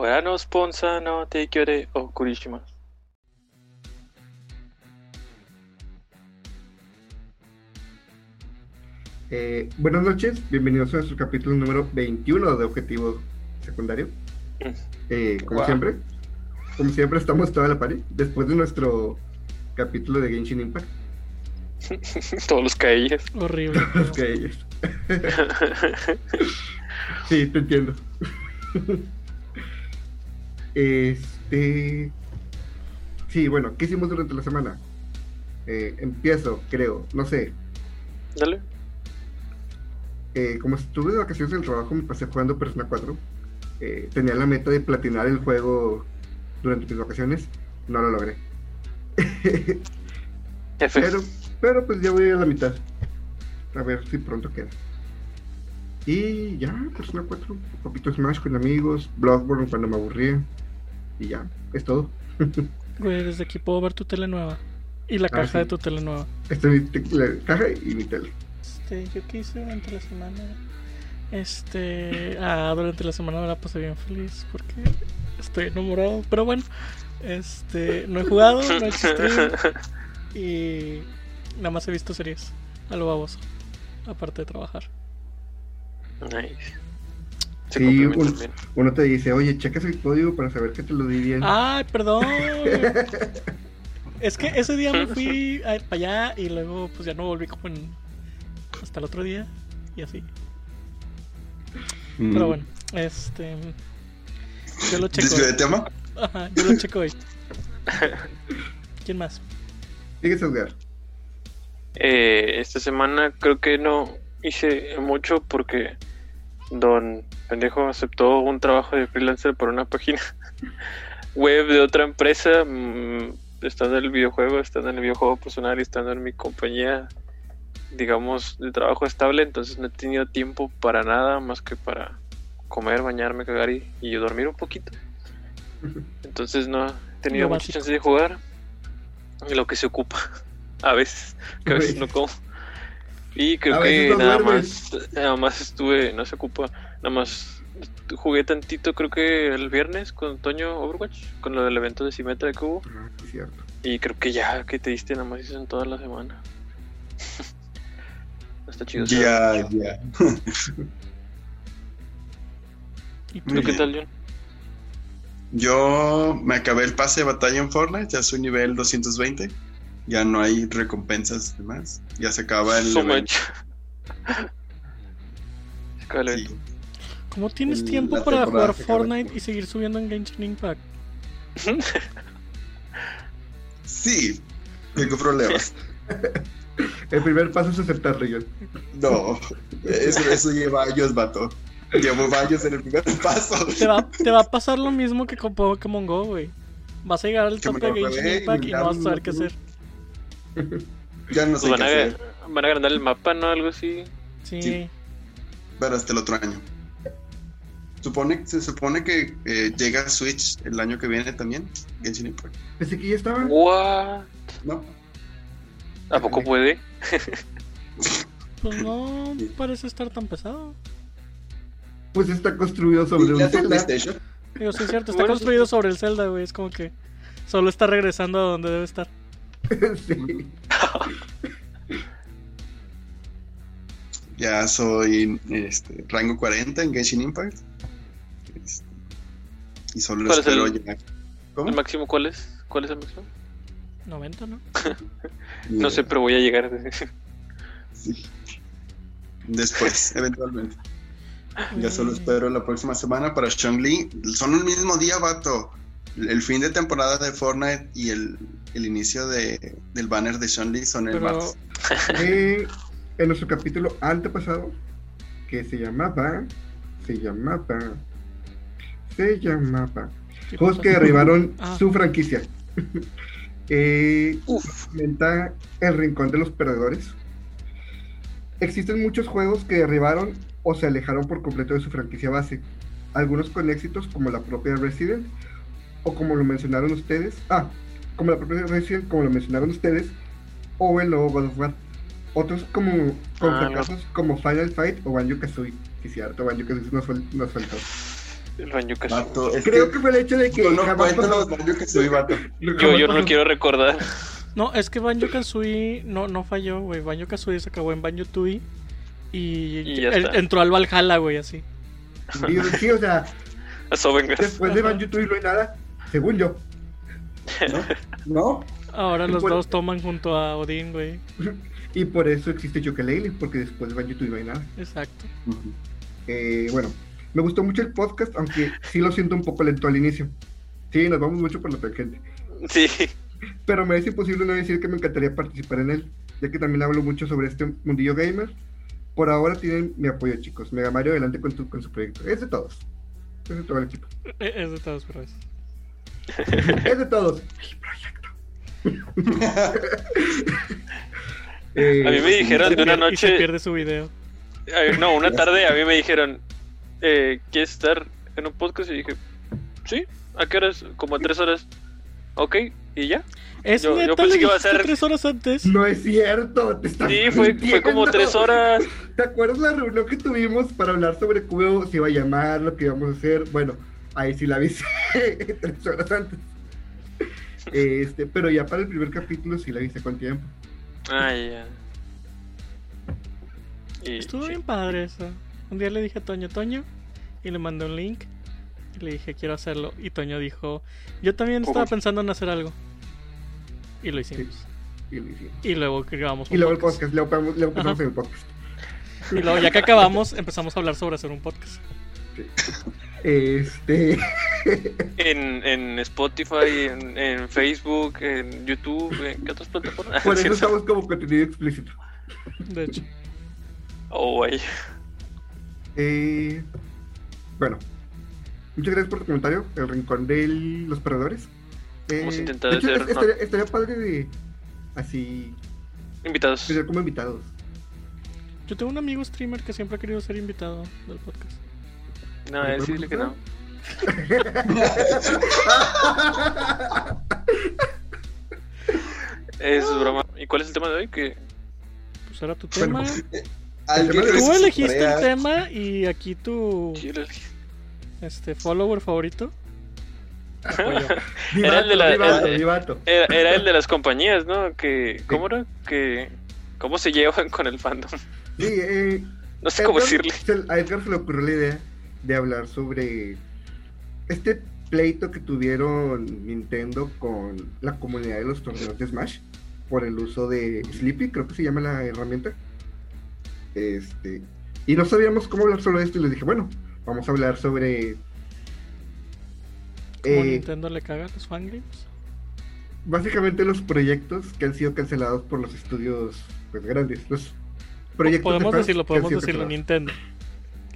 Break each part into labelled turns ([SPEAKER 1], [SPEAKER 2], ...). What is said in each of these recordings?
[SPEAKER 1] Korano Sponsa no o Kurishimas.
[SPEAKER 2] Eh, buenas noches, bienvenidos a nuestro capítulo número 21 de Objetivo Secundario. Eh, como
[SPEAKER 1] Wow.
[SPEAKER 2] siempre, como siempre estamos toda la pared después de nuestro capítulo de Genshin Impact.
[SPEAKER 1] Todos los caillas.
[SPEAKER 3] Horrible.
[SPEAKER 2] Los que ellos. Sí, te entiendo. Este. Sí, bueno, ¿qué hicimos durante la semana? Eh, empiezo, creo, no sé.
[SPEAKER 1] Dale.
[SPEAKER 2] Eh, como estuve de vacaciones del trabajo, me pasé jugando Persona 4. Eh, tenía la meta de platinar el juego durante mis vacaciones. No lo logré. Pero, pero pues ya voy a la mitad. A ver si pronto queda. Y ya, Persona 4. Un poquito Smash con amigos. Bloodborne cuando me aburría. Y ya, es todo.
[SPEAKER 3] Güey, desde aquí puedo ver tu tele nueva. Y la
[SPEAKER 2] Ah,
[SPEAKER 3] caja
[SPEAKER 2] sí.
[SPEAKER 3] de tu tele nueva.
[SPEAKER 2] Esta es mi la caja y mi tele.
[SPEAKER 3] Este, ¿yo qué hice durante la semana? Este. Ah, durante la semana me la pasé bien feliz porque estoy enamorado. Pero bueno, este. No he jugado, no he hecho stream. Y nada más he visto series. A lo baboso. Aparte de trabajar.
[SPEAKER 1] Nice.
[SPEAKER 2] Sí. Uno te dice, oye, checas el código para saber que te lo di bien.
[SPEAKER 3] ¡Ay, perdón! es que ese día me fui para allá y luego pues ya no volví como en... hasta el otro día y así.
[SPEAKER 4] Mm.
[SPEAKER 3] Pero bueno, este... Yo lo checo.
[SPEAKER 4] ¿Desvío de tema?
[SPEAKER 3] Ajá, yo lo checo hoy. ¿Quién más?
[SPEAKER 2] Sigues Edgar.
[SPEAKER 1] Eh, esta semana creo que no hice mucho porque Don Pendejo aceptó un trabajo de freelancer por una página web de otra empresa. mm, estando en el videojuego, estando en el videojuego personal y estando en mi compañía, digamos, de trabajo estable. Entonces no he tenido tiempo para nada más que para comer, bañarme, cagar y, y dormir un poquito. Entonces no he tenido
[SPEAKER 3] Lo
[SPEAKER 1] mucha chance de jugar. Y lo que se ocupa. A veces. Que a veces no como. Y creo
[SPEAKER 2] A
[SPEAKER 1] que
[SPEAKER 2] no
[SPEAKER 1] nada
[SPEAKER 2] duermes.
[SPEAKER 1] más, nada más estuve, no se ocupa, nada más jugué tantito creo que el viernes con Toño Overwatch, con lo del evento de Simetra que hubo.
[SPEAKER 2] Ah, sí, cierto.
[SPEAKER 1] Y creo que ya que te diste nada más hizo en toda la semana. Está chido.
[SPEAKER 4] Ya, ya.
[SPEAKER 3] ¿Y
[SPEAKER 1] ¿Tú
[SPEAKER 3] tú?
[SPEAKER 1] qué tal, John?
[SPEAKER 4] Yo me acabé el pase de batalla en Fortnite, ya soy nivel 220. Ya no hay recompensas de más. Ya se acaba el.
[SPEAKER 1] So
[SPEAKER 4] evento.
[SPEAKER 1] much. Se acaba el
[SPEAKER 4] Sí.
[SPEAKER 1] evento.
[SPEAKER 3] ¿Cómo tienes
[SPEAKER 4] El-
[SPEAKER 3] tiempo para jugar. Fortnite y seguir subiendo en Genshin Impact?
[SPEAKER 4] Sí, tengo problemas.
[SPEAKER 2] El primer paso es aceptarlo, yo.
[SPEAKER 4] No, eso, eso lleva años, vato. Llevo años en el primer paso.
[SPEAKER 3] Te va, te va a pasar lo mismo que con Pokémon Go, güey. Vas a llegar al
[SPEAKER 4] Que
[SPEAKER 3] top de Genshin
[SPEAKER 4] y
[SPEAKER 3] Impact y no vas a saber qué hacer.
[SPEAKER 4] Ya no
[SPEAKER 1] Pues
[SPEAKER 4] sé qué
[SPEAKER 1] van, a,
[SPEAKER 4] hacer,
[SPEAKER 1] van a agrandar el mapa, ¿no? Algo así.
[SPEAKER 3] Sí.
[SPEAKER 4] Sí. pero hasta el otro año. Supone, se supone que eh, llega Switch el año que viene también. Genshin Impact.
[SPEAKER 2] Pensé que ya estaba.
[SPEAKER 1] What?
[SPEAKER 4] ¿No?
[SPEAKER 1] ¿A poco puede?
[SPEAKER 3] Pues no parece estar tan pesado.
[SPEAKER 2] Pues está construido sobre un
[SPEAKER 4] ¿Ya está en
[SPEAKER 2] Zelda.
[SPEAKER 4] PlayStation?
[SPEAKER 3] Digo, sí es cierto, está
[SPEAKER 1] Bueno,
[SPEAKER 3] construido sobre el Zelda, güey. Es como que solo está regresando a donde debe estar.
[SPEAKER 2] Sí.
[SPEAKER 4] Ya soy este, rango 40 en Genshin Impact. Este, y solo
[SPEAKER 1] ¿Cuál es
[SPEAKER 4] espero
[SPEAKER 1] el-
[SPEAKER 4] llegar. ¿Cómo?
[SPEAKER 1] ¿El máximo cuál es? ¿Cuál es el máximo?
[SPEAKER 3] 90, ¿no?
[SPEAKER 1] No sé, pero voy a llegar.
[SPEAKER 4] Sí. Después, eventualmente. Ya solo
[SPEAKER 3] Mm,
[SPEAKER 4] espero la próxima semana para Li. Son el mismo día, vato. El fin de temporada de Fortnite y el, el inicio de, del banner de Li son el
[SPEAKER 3] Pero
[SPEAKER 4] martes.
[SPEAKER 2] Eh, en nuestro capítulo antepasado, que se llamaba. Se llamaba. Se llamaba.
[SPEAKER 3] ¿qué
[SPEAKER 2] Juegos que derribaron
[SPEAKER 3] Ah.
[SPEAKER 2] su franquicia. eh,
[SPEAKER 1] Uf.
[SPEAKER 2] comenta El Rincón de los Perdedores. Existen muchos juegos que derribaron o se alejaron por completo de su franquicia base. Algunos con éxitos como la propia Resident o como lo mencionaron ustedes. Ah, como la propia Resident, como lo mencionaron ustedes. O el nuevo God of War. Otros como con
[SPEAKER 1] Ah, no.
[SPEAKER 2] fracasos como Final Fight o Banjo Kazooie. Que es cierto, Banjo Kazooie nos, nos faltó.
[SPEAKER 1] El Banjo Kazooie.
[SPEAKER 2] Creo que fue el hecho de que
[SPEAKER 4] no cuento los Banjo Kazooie, vato.
[SPEAKER 1] Yo, yo no lo quiero recordar.
[SPEAKER 3] No, es que Banjo Kazooie no, no falló, güey. Banjo Kazooie se acabó en Banjo Tooie y,
[SPEAKER 1] Y está.
[SPEAKER 3] entró al Valhalla, güey, así.
[SPEAKER 2] Y, sí, o sea, después de Banjo Tooie no hay nada, según yo.
[SPEAKER 4] ¿No?
[SPEAKER 3] Ahora los dos toman junto a Odín, güey.
[SPEAKER 2] Y por eso existe Yooka-Laylee, porque después de Banjo Tooie no hay nada.
[SPEAKER 3] Exacto.
[SPEAKER 2] Eh, bueno, me gustó mucho el podcast, aunque sí lo siento un poco lento al inicio. Sí, nos vamos mucho por la tangente.
[SPEAKER 1] Sí.
[SPEAKER 2] Pero me es imposible no decir que me encantaría participar en él, ya que también hablo mucho sobre este mundillo gamer. Por ahora tienen mi apoyo, chicos. Mega Mario, adelante con, tu, con su proyecto. Es de todos. Es de todo el equipo.
[SPEAKER 3] E- Es de todos, pero es.
[SPEAKER 2] Es de todos. Mi proyecto. Eh,
[SPEAKER 1] A mí me dijeron de una
[SPEAKER 3] pierde- y se
[SPEAKER 1] noche.
[SPEAKER 3] pierde su video.
[SPEAKER 1] eh, No, una tarde a mí me dijeron, eh, ¿quieres estar en un podcast? Y dije, sí, ¿a qué horas? Como a tres horas. Ok, y ya.
[SPEAKER 3] Es
[SPEAKER 1] Yo- yo
[SPEAKER 3] neta,
[SPEAKER 1] pensé
[SPEAKER 3] le
[SPEAKER 1] que iba a ser-
[SPEAKER 3] tres horas antes.
[SPEAKER 2] No es cierto, te estás
[SPEAKER 1] Sí, fue, fue como tres horas.
[SPEAKER 2] ¿Te acuerdas la reunión que tuvimos para hablar sobre cómo se iba a llamar, lo que íbamos a hacer? Bueno, ahí sí la avisé tres horas antes. Este, pero ya para el primer capítulo sí la avisé con tiempo.
[SPEAKER 1] Ay, ya. Y,
[SPEAKER 3] Estuvo
[SPEAKER 1] sí.
[SPEAKER 3] bien padre eso. Un día le dije a Toño, Toño, y le mandé un link. Y le dije, quiero hacerlo. Y Toño dijo, yo también estaba pensando en hacer algo. Y lo
[SPEAKER 2] Sí,
[SPEAKER 3] hicimos.
[SPEAKER 2] y lo hicimos.
[SPEAKER 3] Y luego grabamos un
[SPEAKER 2] Y luego el
[SPEAKER 3] podcast.
[SPEAKER 2] podcast, luego, empezamos el podcast.
[SPEAKER 3] Y luego ya que acabamos, empezamos a hablar sobre hacer un podcast.
[SPEAKER 2] Este,
[SPEAKER 1] En, en Spotify, en, en Facebook, en YouTube, ¿en qué otras plataformas?
[SPEAKER 2] por eso
[SPEAKER 1] ¿Cierto?
[SPEAKER 2] estamos como contenido explícito.
[SPEAKER 3] De hecho.
[SPEAKER 1] Oh, güey.
[SPEAKER 2] Eh, bueno, muchas gracias por tu comentario. El rincón de los perdedores. Eh,
[SPEAKER 1] Vamos a intentar
[SPEAKER 2] de hecho,
[SPEAKER 1] hacer-
[SPEAKER 2] es- estaría, estaría padre de así
[SPEAKER 1] Invitados.
[SPEAKER 2] como invitados.
[SPEAKER 3] Yo tengo un amigo streamer que siempre ha querido ser invitado del podcast.
[SPEAKER 1] No, él sí que no. Es broma. ¿Y cuál es el tema de hoy? Que
[SPEAKER 3] Pues era tu tema.
[SPEAKER 2] Tú
[SPEAKER 4] se
[SPEAKER 3] elegiste el
[SPEAKER 4] corea.
[SPEAKER 3] tema y aquí tu este follower favorito.
[SPEAKER 1] Era el de la- el- era, era el de las compañías, ¿no? Que ¿cómo era? Que cómo se llevan con el fandom.
[SPEAKER 2] Sí, eh,
[SPEAKER 1] No sé cómo
[SPEAKER 2] Edgar-
[SPEAKER 1] decirle.
[SPEAKER 2] a Edgar se le ocurrió la idea de hablar sobre este pleito que tuvieron Nintendo con la comunidad de los torneos de Smash por el uso de Sleepy, creo que se llama la herramienta. Este, y no sabíamos cómo hablar sobre esto y les dije, bueno, vamos a hablar sobre
[SPEAKER 3] Como
[SPEAKER 2] eh,
[SPEAKER 3] Nintendo le caga a los fangames.
[SPEAKER 2] básicamente los proyectos que han sido cancelados por los estudios pues, grandes. Los proyectos de
[SPEAKER 3] Podemos decirlo, podemos decirlo,
[SPEAKER 2] cancelados.
[SPEAKER 3] Nintendo.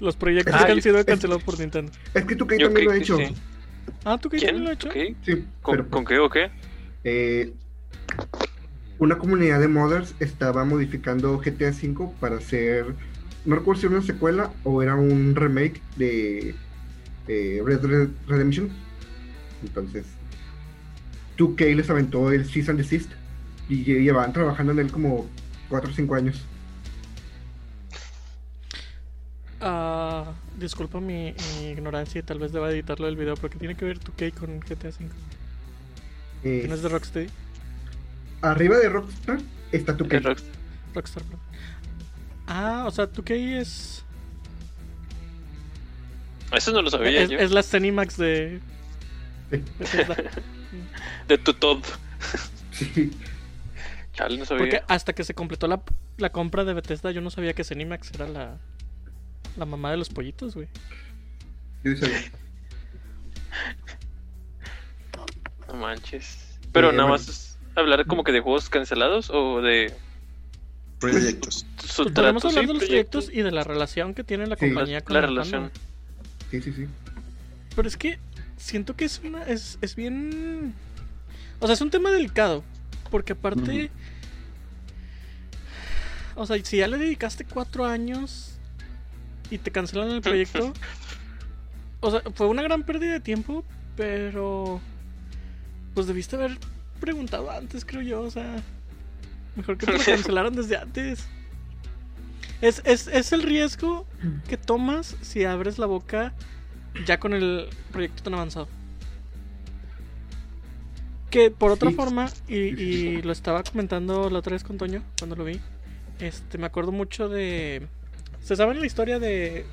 [SPEAKER 3] Los proyectos
[SPEAKER 1] Ah,
[SPEAKER 3] que han sido
[SPEAKER 2] es-
[SPEAKER 3] cancelados por Nintendo.
[SPEAKER 2] Es que tú que también lo ha
[SPEAKER 1] que
[SPEAKER 2] hecho.
[SPEAKER 1] sí.
[SPEAKER 3] Ah, ¿tú qué
[SPEAKER 1] ¿Quién?
[SPEAKER 3] lo has hecho?
[SPEAKER 1] Ok.
[SPEAKER 2] Sí,
[SPEAKER 1] ¿Con,
[SPEAKER 2] pero,
[SPEAKER 1] ¿Con qué o qué?
[SPEAKER 2] eh, una comunidad de modders estaba modificando GTA V para hacer, no recuerdo si era una secuela o era un remake de eh, Red Dead Redemption. Entonces, 2K les aventó el Cease and Desist y lle- llevaban trabajando en él como 4 o 5 años.
[SPEAKER 3] Ah, disculpa mi, mi ignorancia y tal vez deba editarlo del video, porque tiene que ver tu K con GTA V.
[SPEAKER 2] Eh,
[SPEAKER 3] ¿Que no es de Rocksteady?
[SPEAKER 2] arriba de Rockstar está
[SPEAKER 1] ¿Qué
[SPEAKER 2] 2K.
[SPEAKER 1] rock?
[SPEAKER 3] Rockstar, perdón. Ah, o sea, tu K es.
[SPEAKER 1] Eso no lo sabía
[SPEAKER 3] Es,
[SPEAKER 1] yo.
[SPEAKER 3] es la Cenimax de.
[SPEAKER 2] Sí.
[SPEAKER 1] De tu top.
[SPEAKER 2] Sí.
[SPEAKER 1] Chale, no sabía.
[SPEAKER 3] Porque hasta que se completó la, la compra de Bethesda, yo no sabía que Cenimax era la. La mamá de los pollitos, güey.
[SPEAKER 2] Yo sabía.
[SPEAKER 1] No manches. Pero nada
[SPEAKER 2] bueno.
[SPEAKER 1] más es hablar como que de juegos cancelados o de
[SPEAKER 4] Proyectos.
[SPEAKER 1] su
[SPEAKER 3] Pues podemos hablar de los proyectos y de la relación que tiene la
[SPEAKER 2] Sí.
[SPEAKER 3] compañía con
[SPEAKER 1] La
[SPEAKER 3] el
[SPEAKER 1] relación.
[SPEAKER 2] Sí, sí, sí.
[SPEAKER 3] Pero es que siento que es una. Es, es bien. O sea, es un tema delicado. Porque aparte. O sea, si ya le dedicaste cuatro años y te cancelan el proyecto. o sea, fue una gran pérdida de tiempo, pero. Pues debiste haber preguntado antes, creo yo. O sea, mejor que te lo cancelaran desde antes. Es, es, es el riesgo que tomas si abres la boca ya con el proyecto tan avanzado. Que por otra
[SPEAKER 2] Sí.
[SPEAKER 3] forma, y, y lo estaba comentando la otra vez con Toño, cuando lo vi, este, me acuerdo mucho de... ¿Se sabe la historia de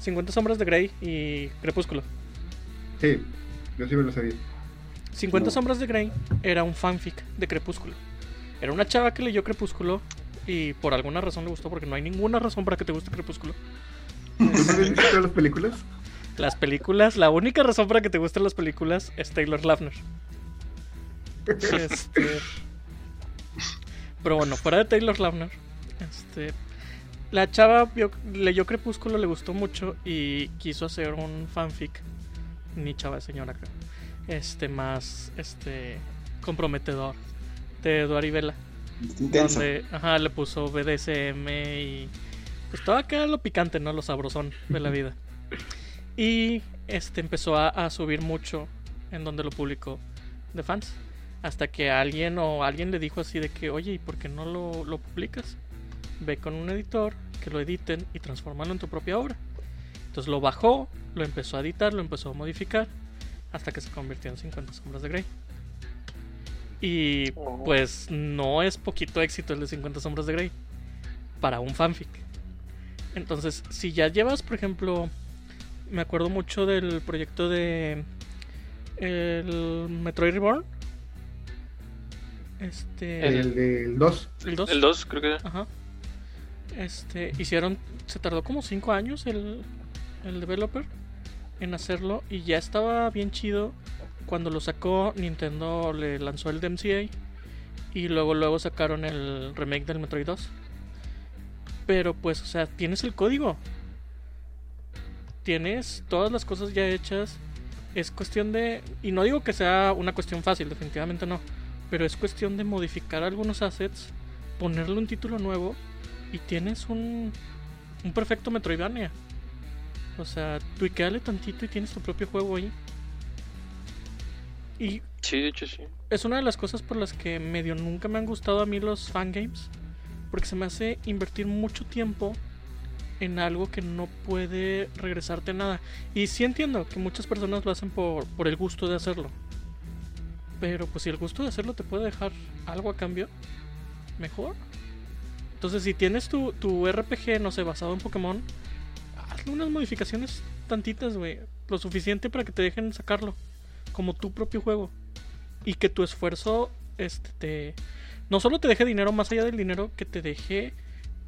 [SPEAKER 3] 50 sombras de Grey y Crepúsculo?
[SPEAKER 2] Sí, yo sí me lo sabía.
[SPEAKER 3] 50
[SPEAKER 2] No.
[SPEAKER 3] sombras de Grey era un fanfic de Crepúsculo. Era una chava que leyó Crepúsculo y por alguna razón le gustó, porque no hay ninguna razón para que te guste Crepúsculo.
[SPEAKER 2] ¿Tú no visto las películas?
[SPEAKER 3] Las películas, la única razón para que te gusten las películas es Taylor Lautner. Este, pero bueno, fuera de Taylor Lautner, este, la chava vio- leyó Crepúsculo, le gustó mucho y quiso hacer un fanfic. Ni chava de señora, creo. Este, más este, comprometedor de Vela.
[SPEAKER 4] Intenso.
[SPEAKER 3] Donde, ajá, le puso BDSM y pues todo acá lo picante, ¿no? Lo sabrosón de la vida. Y este empezó a, a subir mucho en donde lo publicó de fans. Hasta que alguien o alguien le dijo así de que, oye, ¿y por qué no lo, lo publicas? Ve con un editor, que lo editen y transformarlo en tu propia obra. Entonces lo bajó, lo empezó a editar, lo empezó a modificar, hasta que se convirtió en 50 sombras de Grey. Y
[SPEAKER 1] Oh.
[SPEAKER 3] pues no es poquito éxito el de 50 sombras de Grey para un fanfic. Entonces, si ya llevas, por ejemplo, me acuerdo mucho del proyecto de el Metroid Reborn. Este
[SPEAKER 2] El del 2.
[SPEAKER 3] el 2.
[SPEAKER 1] El 2, creo que.
[SPEAKER 3] Ajá. Este, hicieron, se tardó como 5 años el, el developer en hacerlo y ya estaba bien chido. Cuando lo sacó, Nintendo le lanzó el DMCA y luego luego sacaron el remake del Metroid 2. Pero pues, o sea, tienes el código. Tienes todas las cosas ya hechas. Es cuestión de... Y no digo que sea una cuestión fácil, definitivamente no. Pero es cuestión de modificar algunos assets, ponerle un título nuevo y tienes un, un perfecto Metroidvania. O sea, tuiqueale tantito y tienes tu propio juego ahí. Y
[SPEAKER 1] Sí, de hecho sí.
[SPEAKER 3] es una de las cosas por las que medio nunca me han gustado a mí los fangames. Porque se me hace invertir mucho tiempo en algo que no puede regresarte nada. Y sí entiendo que muchas personas lo hacen por, por el gusto de hacerlo. Pero pues si el gusto de hacerlo te puede dejar algo a cambio, mejor. Entonces si tienes tu, tu RPG, no sé, basado en Pokémon, hazle unas modificaciones tantitas, güey. Lo suficiente para que te dejen sacarlo. Como tu propio juego. Y que tu esfuerzo este, te, no solo te deje dinero más allá del dinero, que te deje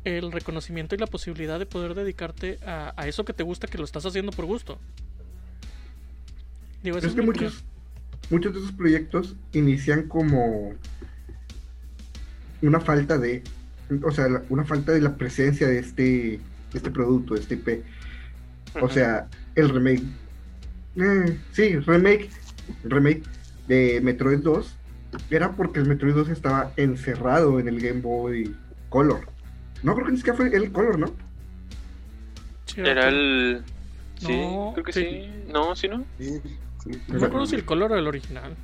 [SPEAKER 3] el reconocimiento y la posibilidad de poder dedicarte a, a eso que te gusta, que lo estás haciendo por gusto. Digo,
[SPEAKER 2] Es que muchos, muchos de esos proyectos inician como una falta de, o sea, la- una falta de la presencia de este, de este producto, de este IP. O sea, el remake. Eh, sí, remake. Remake de Metroid 2 era porque el Metroid 2 estaba encerrado en el Game Boy Color. No, creo que ni siquiera fue el Color, ¿no?
[SPEAKER 1] Era el. Sí,
[SPEAKER 3] No,
[SPEAKER 1] creo que
[SPEAKER 3] sí.
[SPEAKER 1] sí. No, sí, no.
[SPEAKER 4] Sí, sí.
[SPEAKER 3] No me acuerdo si el color o el original.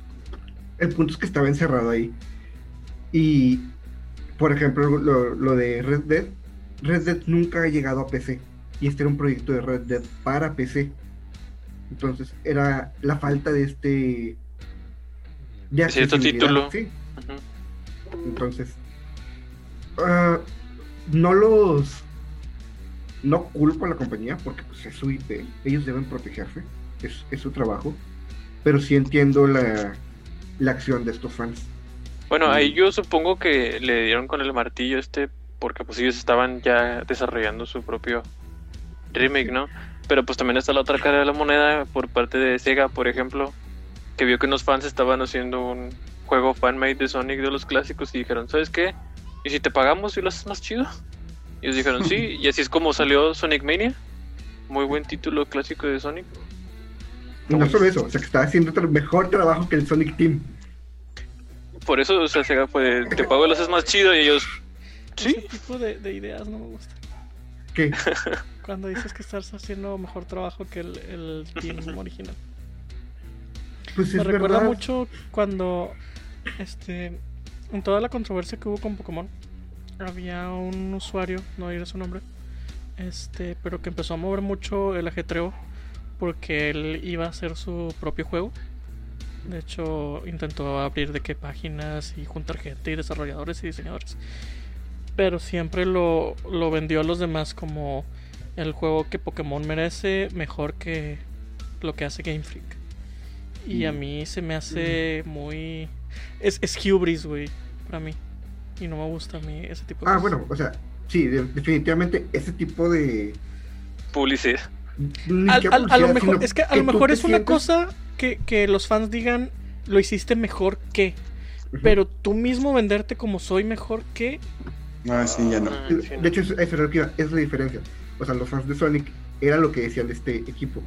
[SPEAKER 2] El punto es que estaba encerrado ahí. Y, por ejemplo, lo, lo de Red Dead. Red Dead nunca ha llegado a PC. Y este era un proyecto de Red Dead para PC. Entonces, era la falta de este. De
[SPEAKER 1] Cierto título.
[SPEAKER 2] Sí. Entonces, ah, no los. No culpo a la compañía porque pues, es su IP. Ellos deben protegerse. Es, es su trabajo. Pero sí entiendo la, la acción de estos fans.
[SPEAKER 1] Bueno, ahí yo supongo que le dieron con el martillo este porque pues ellos estaban ya desarrollando su propio remake, ¿no? Pero pues también está la otra cara de la moneda por parte de Sega, por ejemplo, que vio que unos fans estaban haciendo un juego fanmade de Sonic de los clásicos y dijeron, ¿sabes qué? ¿Y si te pagamos y lo haces más chido? Y ellos dijeron, sí, y así es como salió Sonic Mania. Muy buen título clásico de Sonic.
[SPEAKER 2] No solo eso, o sea que estaba haciendo mejor trabajo que el Sonic Team.
[SPEAKER 1] Por eso, o sea, Sega fue, de, te pago y lo haces más chido y ellos, sí.
[SPEAKER 3] Ese tipo de, de ideas no me gusta.
[SPEAKER 2] Que
[SPEAKER 3] Cuando dices que estás haciendo mejor trabajo que el, el team original.
[SPEAKER 2] pues
[SPEAKER 3] Me
[SPEAKER 2] es
[SPEAKER 3] recuerda
[SPEAKER 2] verdad.
[SPEAKER 3] mucho cuando, este, en toda la controversia que hubo con Pokémon, había un usuario, no diré su nombre, este, pero que empezó a mover mucho el ajetreo porque él iba a hacer su propio juego. De hecho, intentó abrir de qué páginas y juntar gente y desarrolladores y diseñadores. Pero siempre lo, lo vendió a los demás como el juego que Pokémon merece mejor que lo que hace Game Freak. Y a
[SPEAKER 2] Mm.
[SPEAKER 3] mí se me hace muy... Es, es hubris, güey, para mí. Y no me gusta a mí ese tipo de
[SPEAKER 2] Ah,
[SPEAKER 3] cosas.
[SPEAKER 2] bueno, o sea, sí, de- definitivamente ese tipo de...
[SPEAKER 1] Publicidad.
[SPEAKER 3] Al- al- a lo mejor,
[SPEAKER 2] sino
[SPEAKER 3] es que a lo mejor es una
[SPEAKER 2] sientes-
[SPEAKER 3] cosa que, que los fans digan, lo hiciste mejor que, pero tú mismo venderte como soy mejor que,
[SPEAKER 4] Ah, sí, ya no.
[SPEAKER 2] De hecho, eso, es es la diferencia. O sea, los fans de Sonic era lo que decían de este equipo.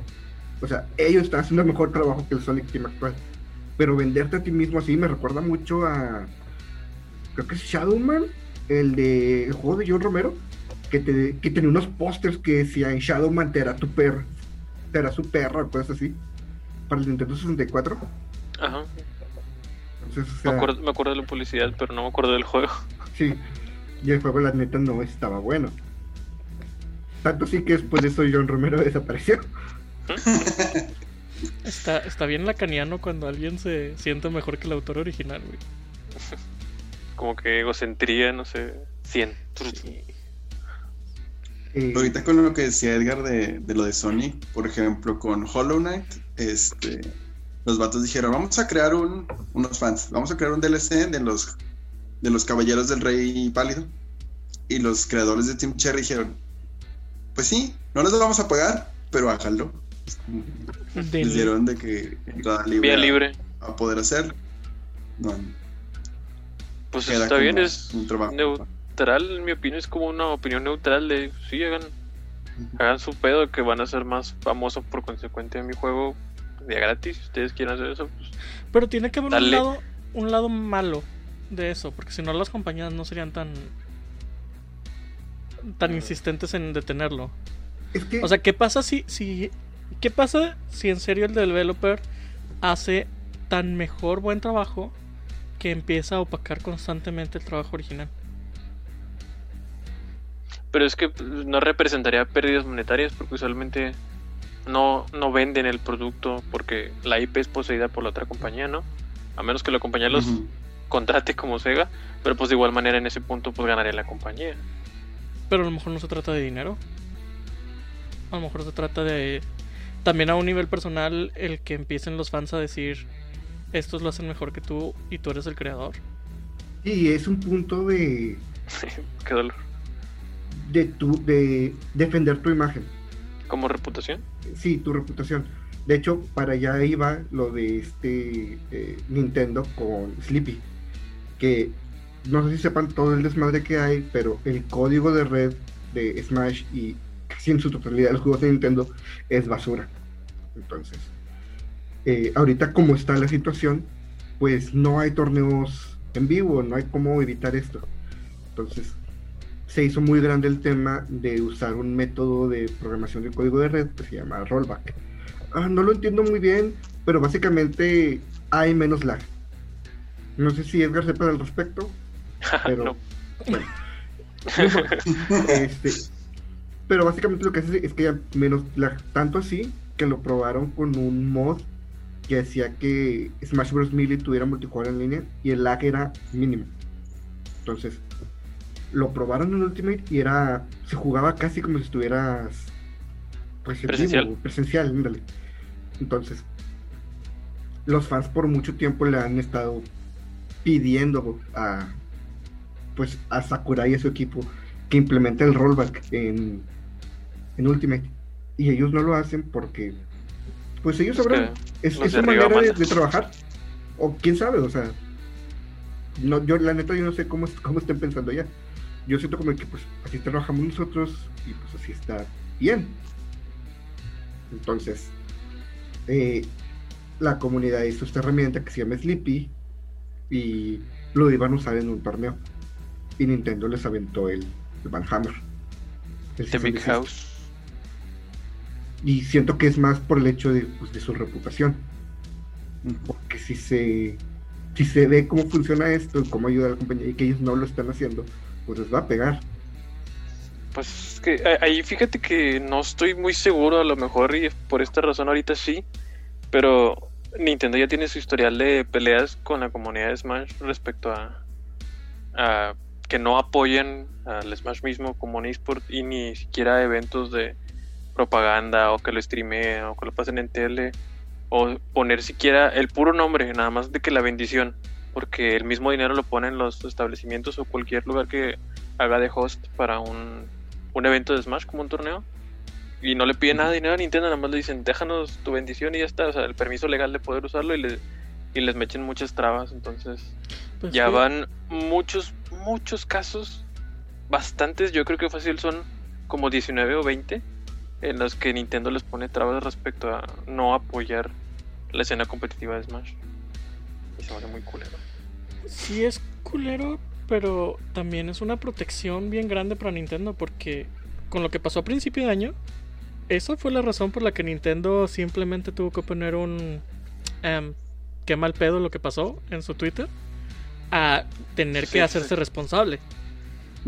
[SPEAKER 2] O sea, ellos están haciendo mejor trabajo que el Sonic Team actual. Pero venderte a ti mismo así me recuerda mucho a. Creo que es Shadowman, el de el juego de John Romero, que, te, que tenía unos pósters que decían Shadowman te era tu perro, te era su perra, o cosas así. Para el Nintendo 64.
[SPEAKER 1] Ajá.
[SPEAKER 2] Entonces, o
[SPEAKER 1] Me acuerdo, me acuerdo de la publicidad, pero no me acuerdo del juego.
[SPEAKER 2] Sí, y el juego la neta no estaba bueno. Tanto sí que después de eso John Romero desapareció.
[SPEAKER 3] está, está bien lacaniano cuando alguien se siente mejor que el autor original, güey.
[SPEAKER 1] Como que egocentría, no sé, 100.
[SPEAKER 2] Eh,
[SPEAKER 4] Ahorita con lo que decía Edgar de, de lo de Sony, por ejemplo, con Hollow Knight, este, los vatos dijeron, vamos a crear un, unos fans, vamos a crear un DLC de los, de los Caballeros del Rey Pálido. Y los creadores de Team Cherry dijeron, pues sí, no les vamos a pagar, pero háganlo. Dieron de que entrada libre,
[SPEAKER 1] Vía libre.
[SPEAKER 4] a poder hacer. No,
[SPEAKER 1] Pues está bien, es
[SPEAKER 4] un trabajo.
[SPEAKER 1] neutral, en mi opinión, es como una opinión neutral de, sí, hagan, hagan su pedo, que van a ser más famosos por consecuencia de mi juego de gratis. Si ustedes quieren hacer eso, pues
[SPEAKER 3] Pero tiene que haber un lado, un lado malo de eso, porque si no las compañías no serían tan tan insistentes en detenerlo.
[SPEAKER 2] es que
[SPEAKER 3] O sea, ¿qué pasa si, si qué pasa si en serio el developer hace tan mejor buen trabajo que empieza a opacar constantemente el trabajo original?
[SPEAKER 1] Pero es que pues, no representaría pérdidas monetarias porque usualmente no, no venden el producto porque la IP es poseída por la otra compañía, ¿no? A menos que la compañía los contrate como Sega, pero pues de igual manera en ese punto pues ganaría la compañía.
[SPEAKER 3] Pero a lo mejor no se trata de dinero. A lo mejor se trata de también a un nivel personal el que empiecen los fans a decir estos lo hacen mejor que tú y tú eres el creador.
[SPEAKER 2] y es un punto de,
[SPEAKER 1] Qué dolor.
[SPEAKER 2] de, tu, de defender tu imagen.
[SPEAKER 1] Como reputación.
[SPEAKER 2] Sí, tu reputación. De hecho, para allá iba lo de este eh, Nintendo con Sleepy. Que no sé si sepan todo el desmadre que hay, pero el código de red de Smash y casi en su totalidad los juegos de Nintendo es basura. Entonces, eh, ahorita como está la situación, pues no hay torneos en vivo, no hay cómo evitar esto. Entonces, se hizo muy grande el tema de usar un método de programación de código de red que se llama rollback. Ah, no lo entiendo muy bien, pero básicamente hay menos lag. No sé si Edgar sepa al respecto, pero
[SPEAKER 1] No.
[SPEAKER 2] bueno. Este, pero básicamente lo que hace es que hay menos lag, tanto así que lo probaron con un mod que hacía que Smash Bros. Melee tuviera multijugador en línea y el lag era mínimo. Entonces, lo probaron en Ultimate y era se jugaba casi como si estuvieras pues en
[SPEAKER 1] Presencial.
[SPEAKER 2] vivo, presencial, ándale. Entonces, los fans por mucho tiempo le han estado pidiendo a pues a Sakurai y a su equipo que implemente el rollback en, en Ultimate. Y ellos no lo hacen porque pues ellos
[SPEAKER 1] Es
[SPEAKER 2] sabrán.
[SPEAKER 1] que
[SPEAKER 2] es, su
[SPEAKER 1] arriba
[SPEAKER 2] manera de, de trabajar. O quién sabe o sea no yo la neta yo no sé cómo cómo estén pensando ya yo siento como que pues así trabajamos nosotros y pues así está bien entonces eh, la comunidad hizo esta herramienta que se llama Sleepy y lo iban a usar en un torneo y Nintendo les aventó el, el Van Hammer el
[SPEAKER 1] The Big. House.
[SPEAKER 2] y siento que es más por el hecho de, pues, de su reputación porque si se si se ve cómo funciona esto y cómo ayuda a la compañía y que ellos no lo están haciendo pues les va a pegar.
[SPEAKER 1] Pues es que a- ahí fíjate que no estoy muy seguro, a lo mejor, y por esta razón ahorita sí, pero Nintendo ya tiene su historial de peleas con la comunidad de Smash respecto a, a que no apoyan al Smash mismo como un eSport y ni siquiera eventos de propaganda o que lo streameen o que lo pasen en tele o poner siquiera el puro nombre, nada más de que la bendición, porque el mismo dinero lo ponen los establecimientos o cualquier lugar que haga de host para un, un evento de Smash como un torneo. Y no le piden nada de dinero a Nintendo, nada más le dicen, déjanos tu bendición y ya está, o sea, el permiso legal de poder usarlo y, le, y les meten muchas trabas. Entonces,
[SPEAKER 3] Pues
[SPEAKER 1] ya
[SPEAKER 3] sí.
[SPEAKER 1] van muchos, muchos casos, bastantes, yo creo que fácil son como 19 o 20, en los que Nintendo les pone trabas respecto a no apoyar la escena competitiva de Smash. Me hace muy culero.
[SPEAKER 3] Sí es culero, pero también es una protección bien grande para Nintendo porque con lo que pasó a principio de año, esa fue la razón por la que Nintendo simplemente tuvo que poner un em, qué mal pedo lo que pasó en su Twitter a tener
[SPEAKER 1] Sí,
[SPEAKER 3] que
[SPEAKER 1] sí.
[SPEAKER 3] hacerse responsable.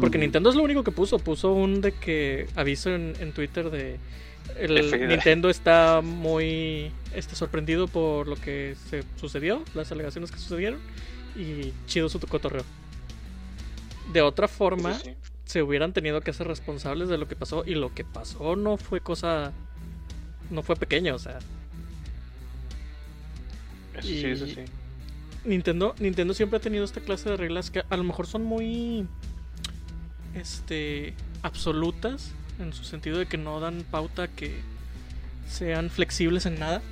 [SPEAKER 3] Porque. Nintendo es lo único que puso, puso un de que aviso en, en Twitter de el. Nintendo está muy este, sorprendido por lo que se sucedió, las alegaciones que sucedieron y chido su cotorreo. De otra forma,
[SPEAKER 1] sí.
[SPEAKER 3] se hubieran tenido que hacer responsables de lo que pasó y lo que pasó no fue cosa no fue pequeño, o sea,
[SPEAKER 1] Eso sí, eso sí.
[SPEAKER 3] Nintendo, Nintendo siempre ha tenido esta clase de reglas que a lo mejor son muy este absolutas en su sentido de que no dan pauta que sean flexibles en nada.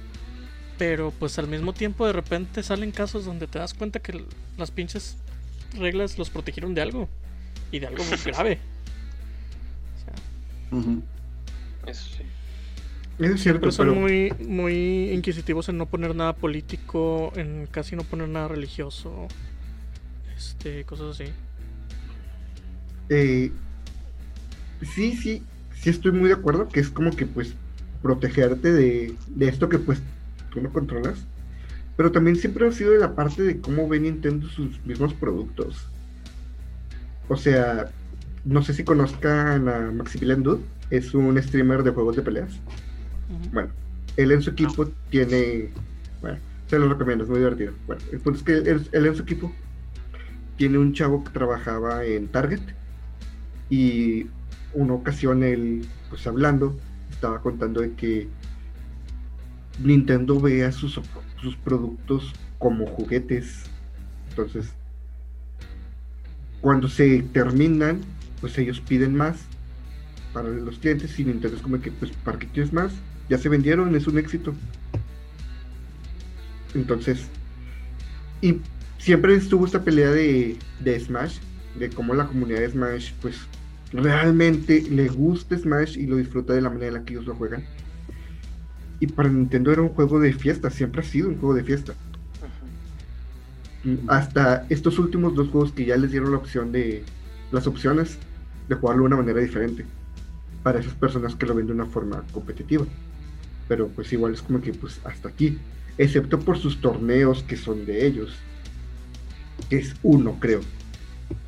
[SPEAKER 3] Pero pues al mismo tiempo de repente salen casos donde te das cuenta que las pinches reglas los protegieron de algo y de algo muy grave. O sea.
[SPEAKER 1] Eso sí.
[SPEAKER 2] Eso es cierto,
[SPEAKER 3] pero son
[SPEAKER 2] pero
[SPEAKER 3] muy, muy inquisitivos en no poner nada político, en casi no poner nada religioso, este, cosas así.
[SPEAKER 2] eh, sí, sí, sí estoy muy de acuerdo que es como que pues protegerte de, de esto que pues tú no controlas. Pero también siempre ha sido de la parte de cómo ve Nintendo sus mismos productos. O sea, no sé si conozcan a Maximilian Dude, es un streamer de juegos de peleas. Bueno, él en su equipo tiene. Bueno, se lo recomiendo, es muy divertido. Bueno, el punto es que él, él en su equipo tiene un chavo que trabajaba en Target y una ocasión él, pues hablando, estaba contando de que Nintendo ve sus productos como juguetes. Entonces, cuando se terminan, pues ellos piden más para los clientes y Nintendo es como que, pues, ¿para qué quieres más? Ya se vendieron, es un éxito. Entonces, y siempre estuvo esta pelea de, de Smash, de cómo la comunidad de Smash, pues, realmente le gusta Smash y lo disfruta de la manera en la que ellos lo juegan. Y para Nintendo era un juego de fiesta, siempre ha sido un juego de fiesta. Hasta estos últimos dos juegos que ya les dieron la opción de las opciones de jugarlo de una manera diferente para esas personas que lo ven de una forma competitiva. Pero pues igual es como que pues hasta aquí, excepto por sus torneos que son de ellos. Que es uno, creo.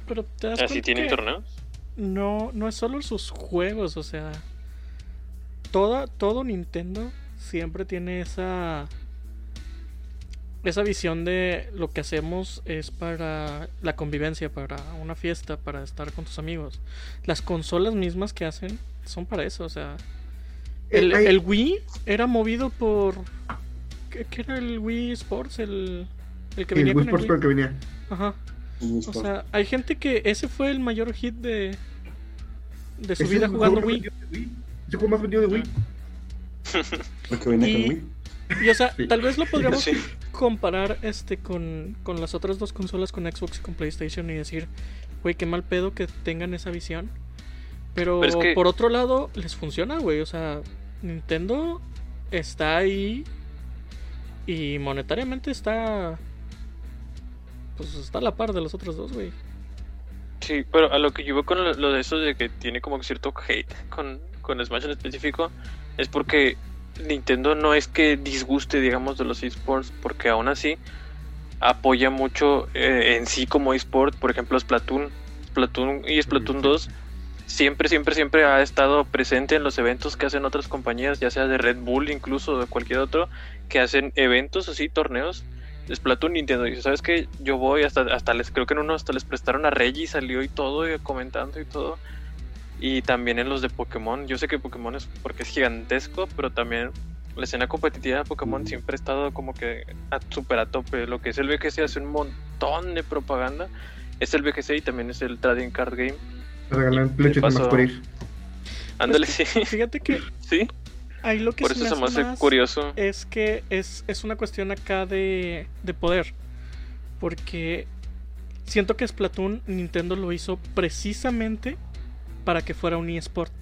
[SPEAKER 3] Pero te das
[SPEAKER 1] ¿Así
[SPEAKER 3] cuenta
[SPEAKER 1] tienen
[SPEAKER 3] que
[SPEAKER 1] torneos?
[SPEAKER 3] No, no es solo sus juegos, o sea, toda, todo Nintendo siempre tiene esa esa visión de lo que hacemos es para la convivencia, para una fiesta, para estar con tus amigos. Las consolas mismas que hacen son para eso, o sea, el,
[SPEAKER 2] Eh, hay-
[SPEAKER 3] el Wii era movido por ¿qué, qué era el Wii Sports? El, el que
[SPEAKER 2] el
[SPEAKER 3] venía
[SPEAKER 2] Wii
[SPEAKER 3] con
[SPEAKER 2] Sports
[SPEAKER 3] el Wii.
[SPEAKER 2] el que venía.
[SPEAKER 3] Ajá. O sea, hay gente que ese fue el mayor hit de de su vida jugando
[SPEAKER 2] juego más
[SPEAKER 3] Wii.
[SPEAKER 2] vendido de Wii. Ese más vendido de Wii.
[SPEAKER 4] Porque venía
[SPEAKER 3] y-
[SPEAKER 4] con Wii.
[SPEAKER 3] Y o sea,
[SPEAKER 2] Sí.
[SPEAKER 3] tal vez lo podríamos
[SPEAKER 1] Sí.
[SPEAKER 3] comparar este con, con las otras dos consolas, con Xbox y con PlayStation, y decir, güey, qué mal pedo que tengan esa visión. Pero,
[SPEAKER 1] Pero es que-
[SPEAKER 3] por otro lado, les funciona, güey. O sea, Nintendo está ahí y monetariamente está. Pues está a la par de los otros dos, güey.
[SPEAKER 1] Sí, pero a lo que yo veo con lo, lo de eso de que tiene como cierto hate con, con Smash en específico, es porque Nintendo no es que disguste, digamos, de los esports, porque aún así apoya mucho eh, en sí como esport, por ejemplo, Splatoon. Splatoon y Splatoon
[SPEAKER 2] Sí.
[SPEAKER 1] 2 siempre, siempre, siempre ha estado presente en los eventos que hacen otras compañías, ya sea de Red Bull incluso de cualquier otro, que hacen eventos así, torneos. Splatoon Nintendo dice, ¿sabes qué? Yo voy hasta, hasta les, creo que en uno hasta les prestaron a Reggie, salió y todo, y comentando y todo. Y también en los de Pokémon, yo sé que Pokémon es porque es gigantesco, pero también la escena competitiva de Pokémon siempre ha estado como que a, súper a tope. Lo que es el VGC hace un montón de propaganda. Es el VGC y también es el Trading Card Game.
[SPEAKER 2] Regalan flechas por ir.
[SPEAKER 1] Ándale, sí.
[SPEAKER 3] Fíjate que
[SPEAKER 1] Sí,
[SPEAKER 3] ahí lo que
[SPEAKER 1] por
[SPEAKER 3] se
[SPEAKER 1] eso se me
[SPEAKER 3] hace
[SPEAKER 1] hace
[SPEAKER 3] más
[SPEAKER 1] curioso.
[SPEAKER 3] es que es, es una cuestión acá de, de poder. Porque siento que Splatoon Nintendo lo hizo precisamente para que fuera un eSport.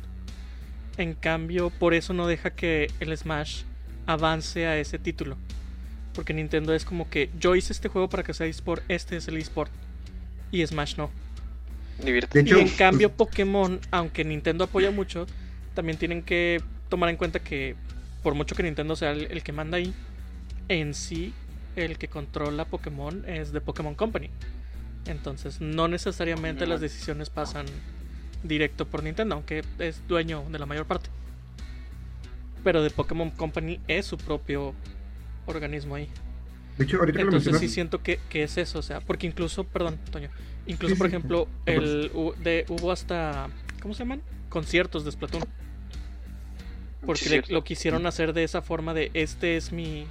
[SPEAKER 3] En cambio, por eso no deja que el Smash avance a ese título. Porque Nintendo es como que yo hice este juego para que sea eSport, este es el eSport. Y Smash no.
[SPEAKER 2] Hecho,
[SPEAKER 3] y en cambio Pokémon, aunque Nintendo apoya mucho, también tienen que tomar en cuenta que por mucho que Nintendo sea el, el que manda ahí, en sí el que controla Pokémon es de Pokémon Company. Entonces no necesariamente las decisiones pasan directo por Nintendo, aunque es dueño de la mayor parte. Pero de Pokémon Company es su propio organismo ahí.
[SPEAKER 2] de hecho, ahorita
[SPEAKER 3] Entonces sí siento que, que es eso, o sea, porque incluso, perdón, Toño, incluso
[SPEAKER 2] Sí,
[SPEAKER 3] por
[SPEAKER 2] sí.
[SPEAKER 3] ejemplo,
[SPEAKER 2] No
[SPEAKER 3] el de, hubo hasta, ¿cómo se llaman? Conciertos de Splatoon. Porque
[SPEAKER 1] Sí,
[SPEAKER 3] le-
[SPEAKER 1] cierto.
[SPEAKER 3] lo quisieron hacer de esa forma de, este es mi,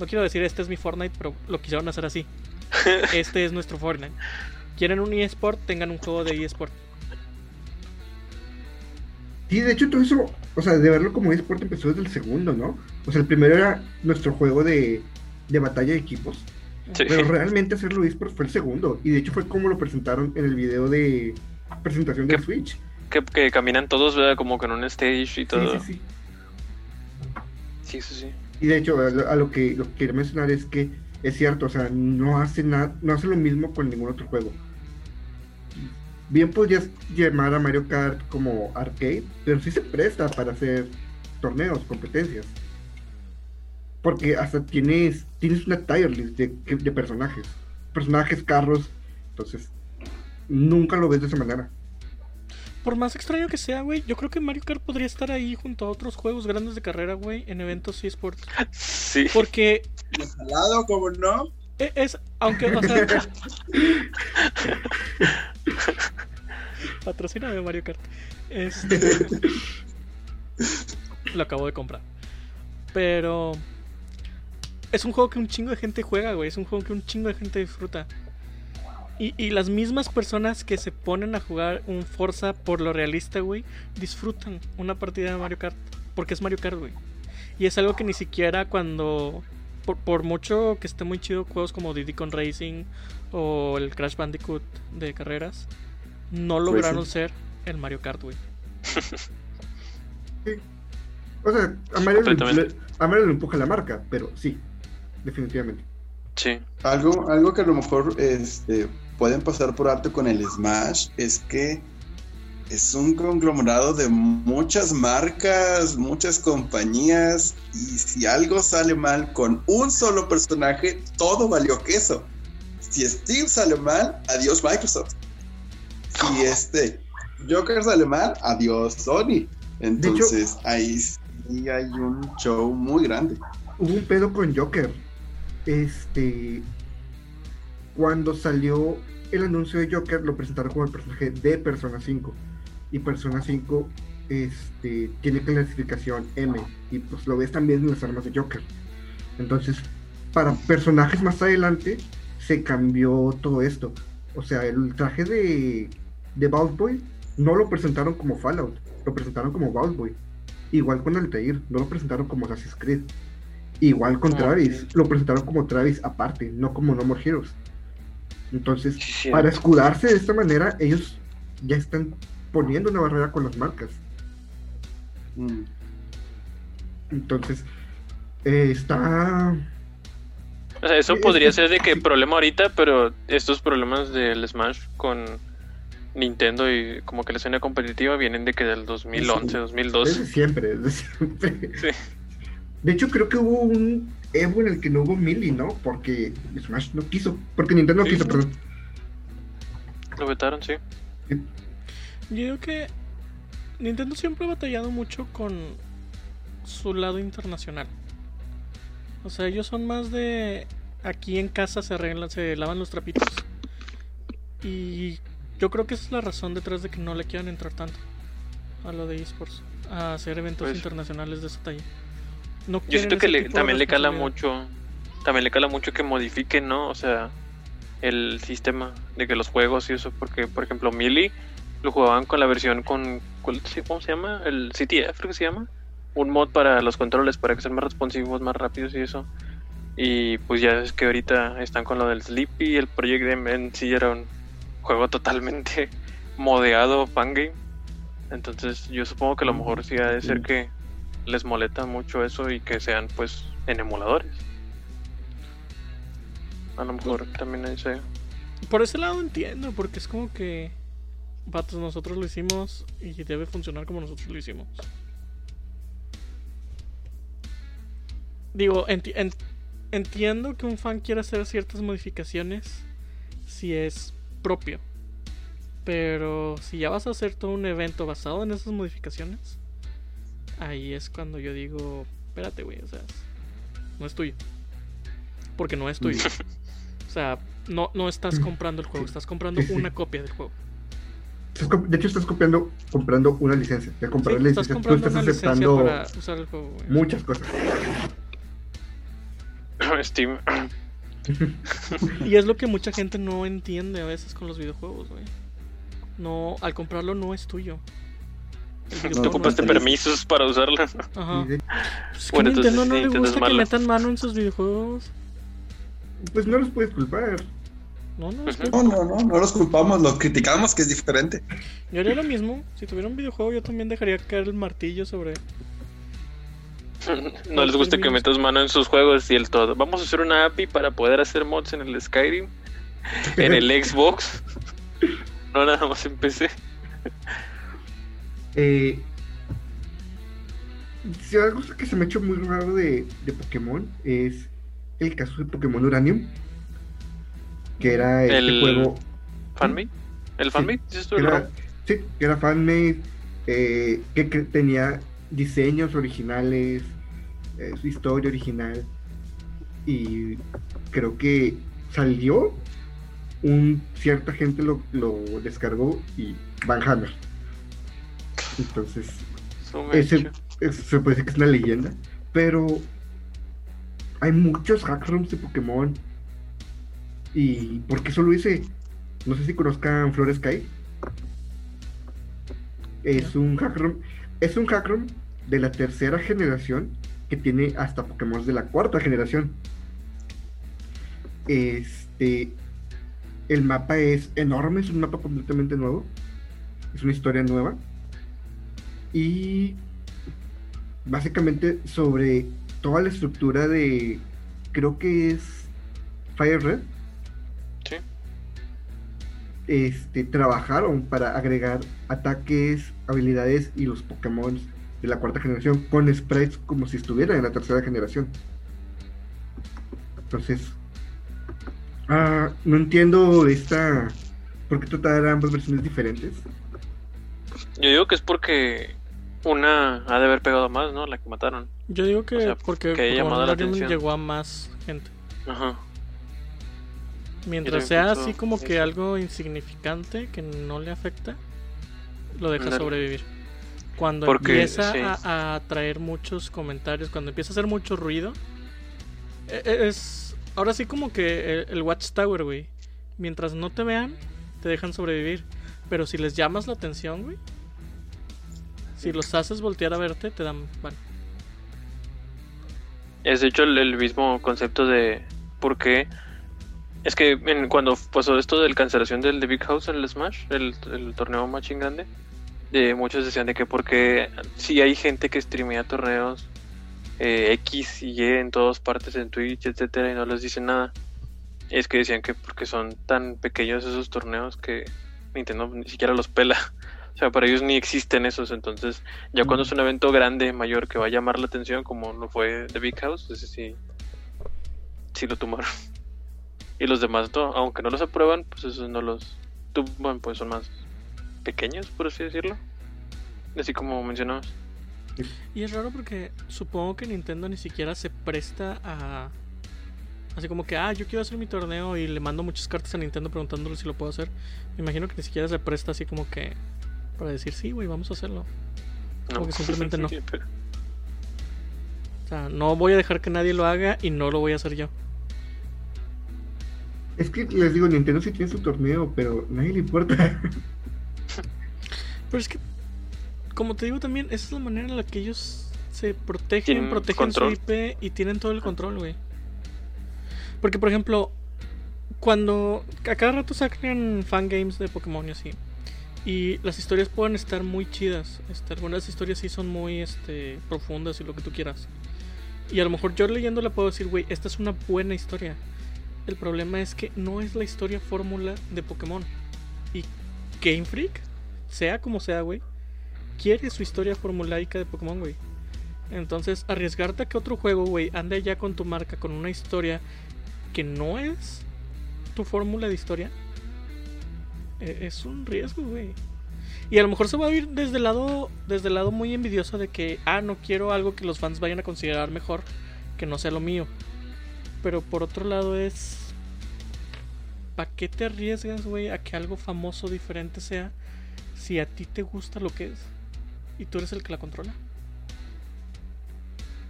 [SPEAKER 3] no quiero decir este es mi Fortnite, pero lo quisieron hacer así. Este es nuestro Fortnite. Quieren un eSport, tengan un juego de eSport.
[SPEAKER 2] Sí, de hecho, todo eso, o sea, de verlo como eSport empezó desde el segundo, ¿no? O sea, el primero era nuestro juego de, de batalla de equipos,
[SPEAKER 1] Sí.
[SPEAKER 2] pero realmente hacerlo eSport fue el segundo. Y de hecho fue como lo presentaron en el video de presentación del
[SPEAKER 1] ¿Qué?
[SPEAKER 2] Switch.
[SPEAKER 1] Que, que caminan todos, ¿verdad? Como con un stage y todo.
[SPEAKER 2] sí, sí.
[SPEAKER 1] Sí,
[SPEAKER 2] Y de hecho, a lo, que lo que quería mencionar es que es cierto, o sea, no hace nada, no hace lo mismo con ningún otro juego. Bien podrías llamar a Mario Kart como arcade, pero sí se presta para hacer torneos, competencias. Porque hasta tienes, tienes una tier list de personajes. Personajes, carros. Entonces, nunca lo ves de esa manera.
[SPEAKER 3] Por más extraño que sea, güey, yo creo que Mario Kart podría estar ahí junto a otros juegos grandes de carrera, güey, en eventos eSports.
[SPEAKER 1] Sí.
[SPEAKER 3] Porque
[SPEAKER 4] Jalado, como no.
[SPEAKER 3] e- es, aunque, o sea... Patrocíname Mario Kart. Este... Lo acabo de comprar. Pero... Es un juego que un chingo de gente juega, güey. Es un juego que un chingo de gente disfruta. Y, y las mismas personas que se ponen a jugar un Forza por lo realista, güey, disfrutan una partida de Mario Kart. Porque es Mario Kart, güey. Y es algo que ni siquiera cuando. Por, por mucho que esté muy chido juegos como Diddy Con Racing o el Crash Bandicoot de carreras, no lograron
[SPEAKER 4] Racing.
[SPEAKER 3] ser el Mario Kart, güey.
[SPEAKER 2] O sea, a Mario, le,
[SPEAKER 1] Completamente.
[SPEAKER 2] a Mario le empuja la marca, pero sí, definitivamente.
[SPEAKER 1] Sí.
[SPEAKER 4] Algo, algo que a lo mejor este, pueden pasar por alto con el Smash es que es un conglomerado de muchas marcas, muchas compañías, y si algo sale mal con un solo personaje, todo valió queso. Si Steve sale mal, adiós Microsoft. Si este Joker sale mal, adiós Sony. Entonces ahí sí hay un show muy grande.
[SPEAKER 2] Hubo un pedo con Joker. Este. Cuando salió el anuncio de Joker, lo presentaron como el personaje de Persona 5. Y Persona 5 este, tiene clasificación M. Y pues lo ves también en las armas de Joker. Entonces, para personajes más adelante, se cambió todo esto. O sea, el traje de, de Boss Boy no lo presentaron como Fallout, lo presentaron como Boss Boy. Igual con Altair, no lo presentaron como Assassin's Creed. Igual con
[SPEAKER 1] Ah,
[SPEAKER 2] Travis, lo presentaron como Travis aparte, no como No More Heroes. Entonces,
[SPEAKER 1] Sí,
[SPEAKER 2] para escudarse de esta manera, ellos ya están poniendo una barrera con las marcas.
[SPEAKER 4] Mm.
[SPEAKER 2] Entonces, eh, está.
[SPEAKER 1] O sea, eso
[SPEAKER 2] Sí,
[SPEAKER 1] podría
[SPEAKER 2] es
[SPEAKER 1] ser de que problema ahorita, pero estos problemas del Smash con Nintendo y como que la escena competitiva vienen de que del 2011,
[SPEAKER 2] Desde
[SPEAKER 1] 2012.
[SPEAKER 2] siempre, desde siempre.
[SPEAKER 1] Sí.
[SPEAKER 2] De hecho, creo que hubo un Evo en el que no hubo Mili, ¿no? Porque Smash no quiso. Porque Nintendo no
[SPEAKER 1] Sí.
[SPEAKER 2] quiso, perdón.
[SPEAKER 1] Lo vetaron, sí.
[SPEAKER 3] Yo digo que Nintendo siempre ha batallado mucho con su lado internacional. O sea, ellos son más de aquí en casa se arreglan, se lavan los trapitos. Y yo creo que esa es la razón detrás de que no le quieran entrar tanto a lo de esports, a hacer eventos
[SPEAKER 1] Pues-
[SPEAKER 3] internacionales de esa talla. No
[SPEAKER 1] Yo siento que le- también le cala mucho. También le cala mucho que modifiquen, ¿no? O sea, el sistema de que los juegos y eso. Porque, por ejemplo, Melee lo jugaban con la versión con. ¿cuál- sí, ¿Cómo se llama? El CTF, creo que se llama. Un mod para los controles, para que sean más responsivos, más rápidos y eso. Y pues ya es que ahorita están con lo del Sleepy. El Project M en sí era un juego totalmente modeado, fangame. Entonces, yo supongo que a lo mejor sí ha de ser que les molesta mucho eso y que sean pues en emuladores. A lo mejor también ese.
[SPEAKER 3] Por ese lado entiendo, porque es como que. Vatos, nosotros lo hicimos y debe funcionar como nosotros lo hicimos. Digo, enti- en- entiendo que un fan quiera hacer ciertas modificaciones si es propio. Pero si ya vas a hacer todo un evento basado en esas modificaciones, ahí es cuando yo digo, espérate, güey, o sea, no es tuyo. Porque no es tuyo. O sea, no, no estás comprando el juego, estás comprando
[SPEAKER 2] Sí, sí.
[SPEAKER 3] una copia del juego.
[SPEAKER 2] De hecho, estás copiando, comprando una licencia. De comprar
[SPEAKER 3] Sí,
[SPEAKER 2] la
[SPEAKER 3] estás
[SPEAKER 2] licencia, tú estás aceptando
[SPEAKER 3] para usar el juego, güey.
[SPEAKER 2] muchas cosas.
[SPEAKER 1] Steam.
[SPEAKER 3] Y es lo que mucha gente no entiende a veces con los videojuegos, güey. No, al comprarlo no es tuyo. El
[SPEAKER 1] Tú
[SPEAKER 3] no
[SPEAKER 1] ocupaste permisos para usarlo.
[SPEAKER 3] Ajá. Pues
[SPEAKER 1] Bueno,
[SPEAKER 3] a Nintendo
[SPEAKER 1] entonces
[SPEAKER 3] no le
[SPEAKER 1] Nintendo es
[SPEAKER 3] gusta que metan mano en sus videojuegos.
[SPEAKER 2] Pues no los puedes culpar.
[SPEAKER 3] No, no, es
[SPEAKER 1] Ujú.
[SPEAKER 3] que
[SPEAKER 4] No, no, no, no los culpamos, los criticamos, que es diferente.
[SPEAKER 3] yo haría lo mismo. Si tuviera un videojuego, yo también dejaría caer el martillo sobre.
[SPEAKER 1] no les gusta que metas mano en sus juegos y el todo. Vamos a hacer una API para poder hacer mods en el Skyrim, en el Xbox. No nada más en PC.
[SPEAKER 2] Eh, si algo que se me ha hecho muy raro de, de Pokémon es el caso de Pokémon Uranium. Que era este
[SPEAKER 1] El-
[SPEAKER 2] juego.
[SPEAKER 1] ¿Fanmade? ¿El
[SPEAKER 2] Sí.
[SPEAKER 1] fanmade? ¿Dices tú
[SPEAKER 2] que
[SPEAKER 1] el
[SPEAKER 2] era,
[SPEAKER 1] ROM?
[SPEAKER 2] sí, que era fanmade. eh, que, que tenía diseños originales. eh, su historia original. Y creo que salió. Un, cierta gente lo, lo descargó y Van Hammer. Entonces, ese,
[SPEAKER 1] mecha.
[SPEAKER 2] es- se puede decir que es una leyenda, pero hay muchos hack rooms de Pokémon. ¿Y por qué solo ese? No sé si conozcan Flor Sky. Es un hack room, es un hack room de la tercera generación que tiene hasta Pokémon de la cuarta generación. Este, el mapa es enorme, es un mapa completamente nuevo. Es una historia nueva. Y básicamente sobre toda la estructura de, creo que es Fire Red.
[SPEAKER 1] Sí.
[SPEAKER 2] Este, trabajaron para agregar ataques, habilidades y los Pokémon de la cuarta generación con sprites como si estuvieran en la tercera generación. Entonces, ah, no entiendo esta. ¿Por qué tratar ambas versiones diferentes?
[SPEAKER 1] Yo digo que es porque una ha de haber pegado más, ¿no? La que mataron.
[SPEAKER 3] Yo digo que
[SPEAKER 1] O sea,
[SPEAKER 3] porque
[SPEAKER 1] que la
[SPEAKER 3] llegó a más gente.
[SPEAKER 1] Ajá.
[SPEAKER 3] Mientras sea así como que algo insignificante que no le afecta, lo deja sobrevivir. Cuando
[SPEAKER 1] Porque,
[SPEAKER 3] empieza
[SPEAKER 1] sí.
[SPEAKER 3] a, a traer muchos comentarios, cuando empieza a hacer mucho ruido, e- e- es ahora sí como que el, el Watchtower, güey. Mientras no te vean, te dejan sobrevivir. Pero si les llamas la atención, güey, si los haces voltear a verte, te dan. Bueno,
[SPEAKER 1] Es de hecho el, mismo concepto de por qué. Es que en- cuando pasó esto de la cancelación del The Big House en el Smash, el, el torneo más grande, de muchos decían de que porque si hay gente que streamea torneos eh, X y Y en todas partes, en Twitch, etcétera, y no les dicen nada. Es que decían que porque son tan pequeños esos torneos que Nintendo ni siquiera los pela. O sea, para ellos ni existen esos. Entonces, ya cuando es un evento grande, mayor, que va a llamar la atención, como lo fue The Big House, ese sí, sí lo tomaron. Y los demás, no, aunque no los aprueban, pues esos no los tumban, pues son más pequeños, por así decirlo. así como mencionamos.
[SPEAKER 3] Y es raro porque supongo que Nintendo ni siquiera se presta a. Así como que, ah, yo quiero hacer mi torneo y le mando muchas cartas a Nintendo preguntándole si lo puedo hacer. Me imagino que ni siquiera se presta así como que. Para decir, sí, güey, vamos a hacerlo. Como que simplemente no. O sea, no voy a dejar que nadie lo haga y no lo voy a hacer yo.
[SPEAKER 2] Es que les digo, Nintendo sí tiene su torneo, pero nadie le importa.
[SPEAKER 3] Pero es que, como te digo también, esa es la manera en la que ellos se protegen,
[SPEAKER 1] Tienen
[SPEAKER 3] protegen
[SPEAKER 1] control.
[SPEAKER 3] su IP y tienen todo el control, güey. Porque, por ejemplo, cuando a cada rato sacan fangames de Pokémon y así, y las historias pueden estar muy chidas. Este, algunas historias sí son muy este, profundas y lo que tú quieras. Y a lo mejor yo leyéndola puedo decir, güey, esta es una buena historia. El problema es que no es la historia fórmula de Pokémon. Y Game Freak, sea como sea, güey, quiere su historia formulaica de Pokémon, güey. Entonces, arriesgarte a que otro juego, güey, ande ya con tu marca, con una historia que no es tu fórmula de historia, es un riesgo, güey. Y a lo mejor se va a ir desde el lado, desde el lado muy envidioso de que, ah, no quiero algo que los fans vayan a considerar mejor que no sea lo mío. Pero por otro lado es, ¿para qué te arriesgas, güey, a que algo famoso diferente sea si a ti te gusta lo que es y tú eres el que la controla?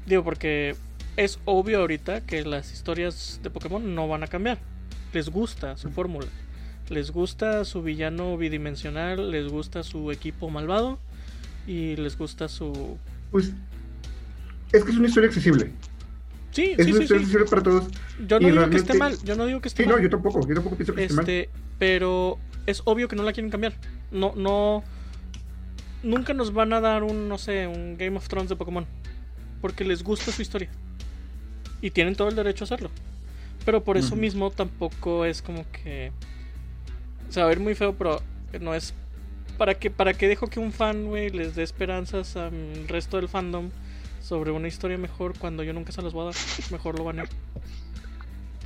[SPEAKER 3] Digo, porque es obvio ahorita que las historias de Pokémon no van a cambiar. Les gusta su fórmula. Les gusta su villano bidimensional, les gusta su equipo malvado y les gusta su...
[SPEAKER 2] Pues es que es una historia accesible.
[SPEAKER 3] Sí,
[SPEAKER 2] Es
[SPEAKER 3] sí,
[SPEAKER 2] una
[SPEAKER 3] sí,
[SPEAKER 2] historia
[SPEAKER 3] sí.
[SPEAKER 2] accesible para todos.
[SPEAKER 3] Yo no
[SPEAKER 2] y
[SPEAKER 3] digo que esté mal, yo no digo que esté
[SPEAKER 2] Sí, no,
[SPEAKER 3] mal.
[SPEAKER 2] yo tampoco, yo tampoco pienso que esté mal.
[SPEAKER 3] Este, pero es obvio que no la quieren cambiar. No, no. Nunca nos van a dar un, no sé, un Game of Thrones de Pokémon. Porque les gusta su historia. Y tienen todo el derecho a hacerlo. Pero por eso mismo tampoco es como que. Se va a ver muy feo, pero no es. ¿Para que para que dejo que un fan, güey, les dé esperanzas al resto del fandom sobre una historia mejor cuando yo nunca se las voy a dar? Mejor lo van a.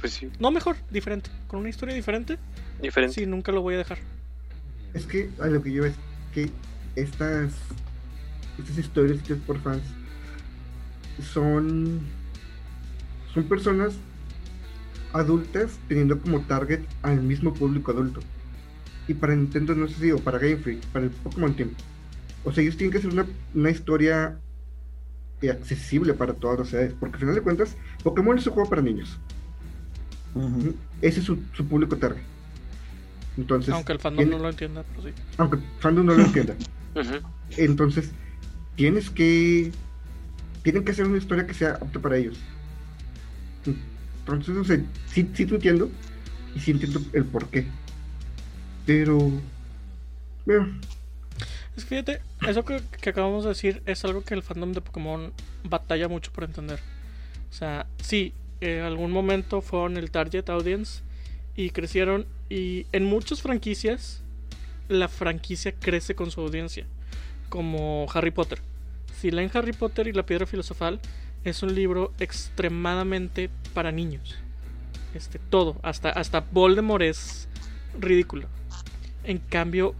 [SPEAKER 1] Pues sí,
[SPEAKER 3] No mejor, diferente. Con una historia diferente,
[SPEAKER 1] diferente.
[SPEAKER 3] sí, nunca lo voy a dejar.
[SPEAKER 2] Es que a lo que yo es que estas estas historias hechas por fans son son personas adultas teniendo como target al mismo público adulto. Y para Nintendo no es así, o para Game Freak, para el Pokémon Team. O sea, ellos tienen que hacer una, una historia accesible para todas las edades. Porque al final de cuentas, Pokémon es un juego para niños. Ese es su, su público target. Entonces,
[SPEAKER 3] Aunque el fandom
[SPEAKER 2] tiene-
[SPEAKER 3] no lo entienda, pero sí.
[SPEAKER 2] aunque el fandom no lo entienda. Entonces, tienes que. Tienen que hacer una historia que sea apta para ellos. Entonces, o sea, sí, sí te entiendo. Y sí entiendo el por qué. Pero.
[SPEAKER 3] Es que fíjate, eso que, que acabamos de decir es algo que el fandom de Pokémon batalla mucho por entender. O sea, sí, en algún momento fueron el target audience y crecieron. Y en muchas franquicias, la franquicia crece con su audiencia. Como Harry Potter. Si leen Harry Potter y la Piedra Filosofal, es un libro extremadamente para niños. Este, todo, hasta, hasta Voldemort es ridículo. En cambio,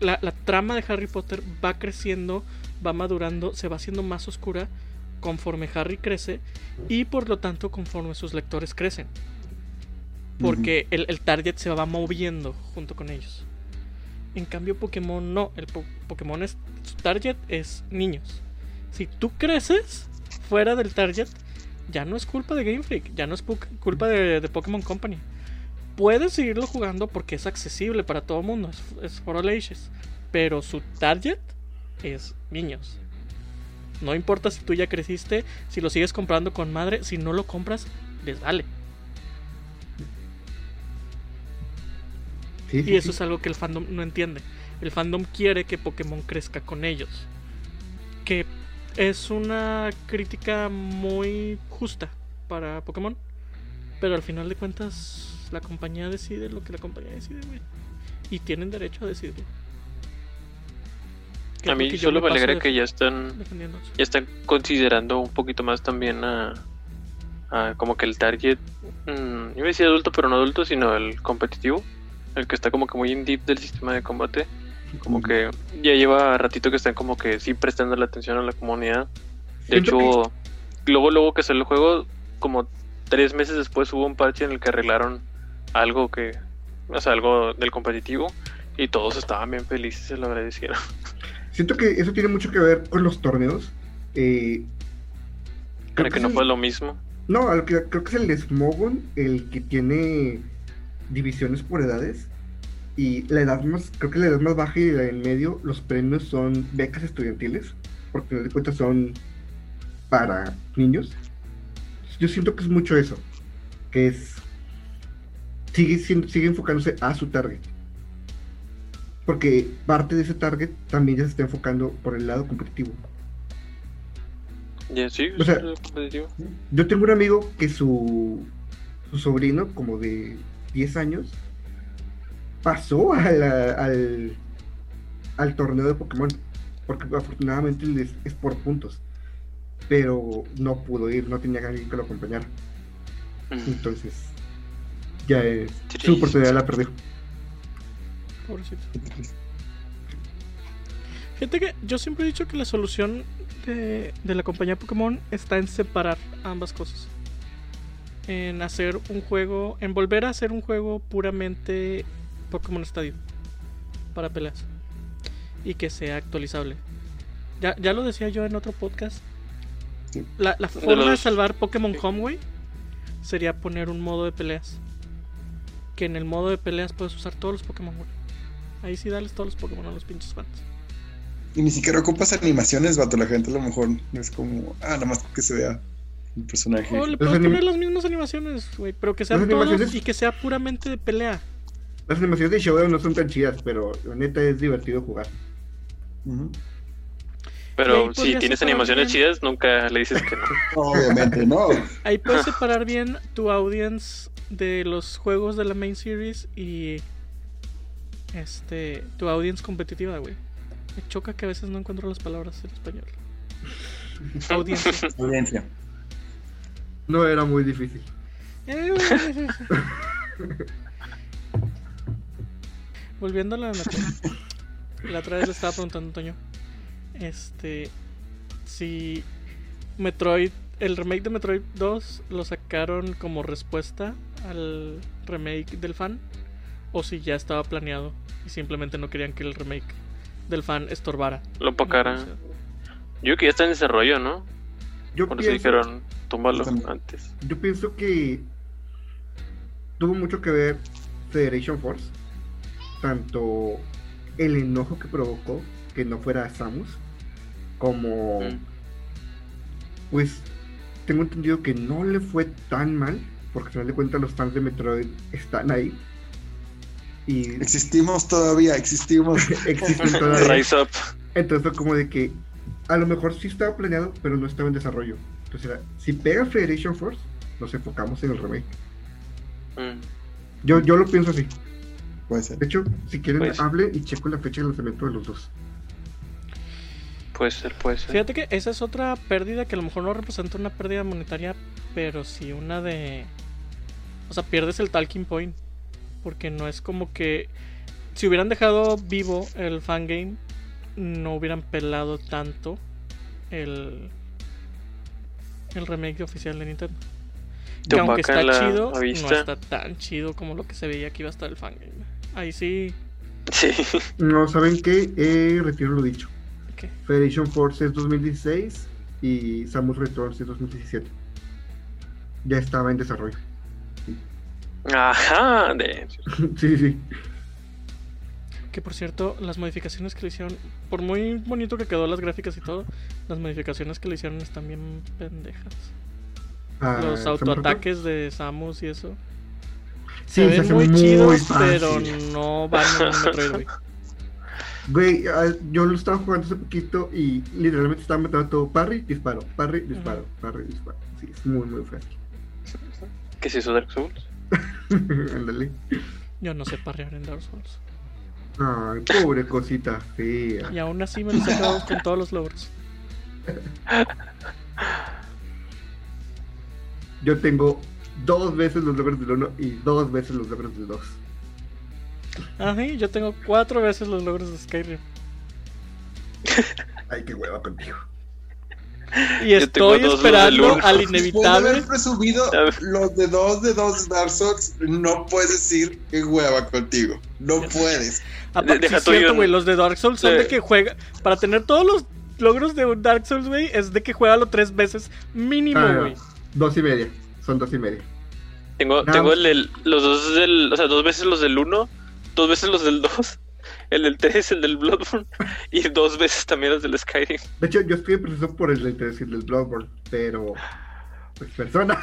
[SPEAKER 3] la, la trama de Harry Potter va creciendo, va madurando, se va haciendo más oscura conforme Harry crece y por lo tanto conforme sus lectores crecen. Porque el, el target se va moviendo junto con ellos. En cambio Pokémon no, el po- Pokémon es, su target es niños. Si tú creces fuera del target, ya no es culpa de Game Freak, ya no es culpa de, de Pokémon Company. Puedes seguirlo jugando porque es accesible para todo el mundo, es, es for all ages. Pero su target es niños. No importa si tú ya creciste, si lo sigues comprando con madre, si no lo compras, les vale.
[SPEAKER 2] sí, sí,
[SPEAKER 3] Y eso
[SPEAKER 2] sí.
[SPEAKER 3] es algo que el fandom no entiende. El fandom quiere que Pokémon crezca con ellos. Que es una crítica muy justa para Pokémon. Pero al final de cuentas, la compañía decide lo que la compañía decide, güey. Y tienen derecho a decidirlo. Que
[SPEAKER 1] A mí
[SPEAKER 3] yo
[SPEAKER 1] solo me alegra que ya están ya están considerando un poquito más también a, a como que el target, mm, iba a decir adulto, pero no adulto, sino el competitivo, el que está como que muy in deep del sistema de combate. Como que ya lleva ratito que están como que sí prestando la atención a la comunidad. De hecho, luego, luego que salió el juego, como tres meses después hubo un parche en el que arreglaron algo que, o sea, algo del competitivo y todos estaban bien felices, se lo agradecieron.
[SPEAKER 2] Siento que eso tiene mucho que ver con los torneos. Eh,
[SPEAKER 1] Creo que no fue lo mismo.
[SPEAKER 2] No, creo que es el Smogon, el que tiene divisiones por edades. Y la edad más, creo que la edad más baja y la en medio, los premios son becas estudiantiles, porque de cuentas son para niños. Yo siento que es mucho eso, que es sigue siendo, sigue enfocándose a su target. Porque parte de ese target también ya se está enfocando por el lado competitivo.
[SPEAKER 1] Ya sí,
[SPEAKER 2] O sea-
[SPEAKER 1] competitivo.
[SPEAKER 2] Yo tengo un amigo que su, su sobrino, como de 10 años, pasó a la- al, al torneo de Pokémon. Porque afortunadamente es, es por puntos. Pero no pudo ir, no tenía alguien que lo acompañara. Entonces, ya es,
[SPEAKER 1] Triste.
[SPEAKER 2] su oportunidad la perdió.
[SPEAKER 3] Pobrecito. Fíjate que yo siempre he dicho que la solución de, de la compañía Pokémon está en separar ambas cosas. En hacer un juego, en volver a hacer un juego puramente Pokémon Stadium para peleas y que sea actualizable. Ya, ya lo decía yo en otro podcast. La, la forma de
[SPEAKER 1] los-
[SPEAKER 3] salvar Pokémon. Homeway sería poner un modo de peleas. Que en el modo de peleas puedes usar todos los Pokémon, güey. Ahí sí dales todos los Pokémon a los pinches fans.
[SPEAKER 4] Y ni siquiera ocupas animaciones, vato. La gente a lo mejor no es como, ah, nada más que se vea el personaje.
[SPEAKER 3] O le
[SPEAKER 2] Los
[SPEAKER 3] puedes
[SPEAKER 2] anim-
[SPEAKER 3] poner las mismas animaciones, güey. Pero que sean
[SPEAKER 2] Las
[SPEAKER 3] todos
[SPEAKER 2] animaciones-
[SPEAKER 3] y que sea puramente de pelea.
[SPEAKER 2] Las animaciones de Showdown no son tan chidas, pero la neta es divertido jugar.
[SPEAKER 1] Pero si tienes animaciones
[SPEAKER 3] bien.
[SPEAKER 1] chidas, nunca le dices que no.
[SPEAKER 4] Obviamente, no.
[SPEAKER 3] Ahí puedes separar bien tu audience de los juegos de la main series y este tu audience competitiva, güey. Me choca que a veces no encuentro las palabras en español. Audiencia.
[SPEAKER 4] Audiencia.
[SPEAKER 2] No era muy difícil.
[SPEAKER 3] Eh. Volviendo a la Metroid. La otra vez le estaba preguntando a Antonio. Este. Si Metroid. El remake de Metroid 2 lo sacaron como respuesta al remake del fan. O si ya estaba planeado y simplemente no querían que el remake del fan estorbara.
[SPEAKER 1] Lo pacara.
[SPEAKER 3] No,
[SPEAKER 1] Yo creo que ya está en desarrollo, ¿no?
[SPEAKER 2] Yo
[SPEAKER 1] Por eso dijeron,
[SPEAKER 4] también.
[SPEAKER 1] antes.
[SPEAKER 2] yo pienso que tuvo mucho que ver Federation Force. Tanto el enojo que provocó que no fuera Samus, como
[SPEAKER 1] Mm.
[SPEAKER 2] pues tengo entendido que no le fue tan mal, porque al final de cuentas los fans de Metroid están ahí. Y
[SPEAKER 4] Existimos todavía, existimos.
[SPEAKER 2] existen todavía.
[SPEAKER 1] Rise up.
[SPEAKER 2] Entonces fue como de que a lo mejor sí estaba planeado, pero no estaba en desarrollo. Entonces era, si pega Federation Force, nos enfocamos en el remake.
[SPEAKER 1] Mm.
[SPEAKER 2] Yo, yo lo pienso así.
[SPEAKER 4] Puede ser.
[SPEAKER 2] De hecho, si quieren,
[SPEAKER 1] Pues-
[SPEAKER 2] hable y checo la fecha de lanzamiento de los dos.
[SPEAKER 1] Puede ser, puede ser.
[SPEAKER 3] Fíjate que esa es otra pérdida que a lo mejor no representa una pérdida monetaria, pero sí una de. O sea, pierdes el talking point. Porque no es como que. Si hubieran dejado vivo el fangame, no hubieran pelado tanto el. El remake oficial de Nintendo.
[SPEAKER 1] Te
[SPEAKER 3] Que aunque está
[SPEAKER 1] la
[SPEAKER 3] chido, no está tan chido como lo que se veía que iba a estar el fangame. Ahí sí.
[SPEAKER 1] Sí.
[SPEAKER 2] No, ¿saben qué? Eh, retiro lo dicho.
[SPEAKER 3] ¿qué?
[SPEAKER 2] Federation Force es 2016 y Samus Returns es 2017. Ya estaba en desarrollo.
[SPEAKER 1] Ajá. De...
[SPEAKER 2] sí, sí.
[SPEAKER 3] Que por cierto, las modificaciones que le hicieron, por muy bonito que quedó las gráficas y todo, las modificaciones que le hicieron están bien pendejas.
[SPEAKER 2] Ah,
[SPEAKER 3] Los autoataques de Samus y eso.
[SPEAKER 2] Returns.
[SPEAKER 3] se ven
[SPEAKER 2] hace
[SPEAKER 3] muy, chidos,
[SPEAKER 2] fácil.
[SPEAKER 3] pero no van un Metroid, güey.
[SPEAKER 2] Güey, ah, yo lo estaba jugando hace poquito y literalmente estaba metiendo todo parry, disparo, parry, disparo, parry, disparo. Sí, es muy, muy fácil.
[SPEAKER 1] ¿Qué es eso, Dark Souls?
[SPEAKER 2] Ándale.
[SPEAKER 3] Yo no sé parrear en Dark Souls.
[SPEAKER 2] Ay, pobre cosita fea.
[SPEAKER 3] Y aún así me los quedado con todos los logros.
[SPEAKER 2] Yo tengo dos veces los logros del 1 y dos veces los logros del 2.
[SPEAKER 3] Ah, sí, yo tengo cuatro veces los logros de Skyrim.
[SPEAKER 2] Ay, qué hueva contigo.
[SPEAKER 3] Y
[SPEAKER 1] Yo
[SPEAKER 3] estoy
[SPEAKER 1] dos,
[SPEAKER 3] esperando
[SPEAKER 1] uno.
[SPEAKER 3] al
[SPEAKER 4] Después de
[SPEAKER 3] inevitable.
[SPEAKER 4] haber presumido los de dos de dos Dark Souls, no puedes decir que hueva contigo. No puedes.
[SPEAKER 3] Aparte,
[SPEAKER 1] deja
[SPEAKER 3] sí
[SPEAKER 1] tú
[SPEAKER 3] es cierto, güey, los de Dark Souls son de que juega. Para tener todos los logros de un Dark Souls, güey, es de que juega tres veces mínimo,
[SPEAKER 2] Ah,
[SPEAKER 3] güey.
[SPEAKER 2] dos y media. Son dos y media.
[SPEAKER 1] Tengo,
[SPEAKER 2] Nada
[SPEAKER 1] tengo el del, los dos del, o sea, dos veces los del 1, dos veces los del 2, el del 3, el del Bloodborne y dos veces también los del Skyrim.
[SPEAKER 2] De hecho, yo estoy en proceso por el del decir del Bloodborne, pero. Pues persona.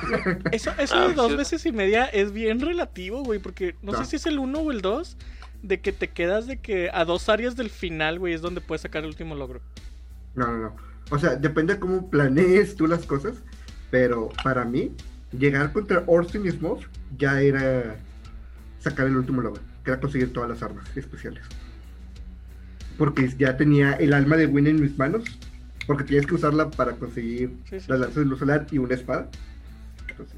[SPEAKER 3] Eso, eso
[SPEAKER 1] Ah,
[SPEAKER 3] de dos
[SPEAKER 1] sí.
[SPEAKER 3] veces y media es bien relativo, güey, porque no,
[SPEAKER 2] No.
[SPEAKER 3] sé si es el uno o el dos, de que te quedas de que a dos áreas del final, güey, es donde puedes sacar el último logro.
[SPEAKER 2] No, no, no. O sea, depende de cómo planees tú las cosas, pero para mí, llegar contra Orson y Smough ya era sacar el último logro, que era conseguir todas las armas especiales. Porque ya tenía el alma de Win en mis manos, porque tienes que usarla para conseguir
[SPEAKER 3] Sí, sí,
[SPEAKER 2] las lanzas de luz solar y una espada. Entonces,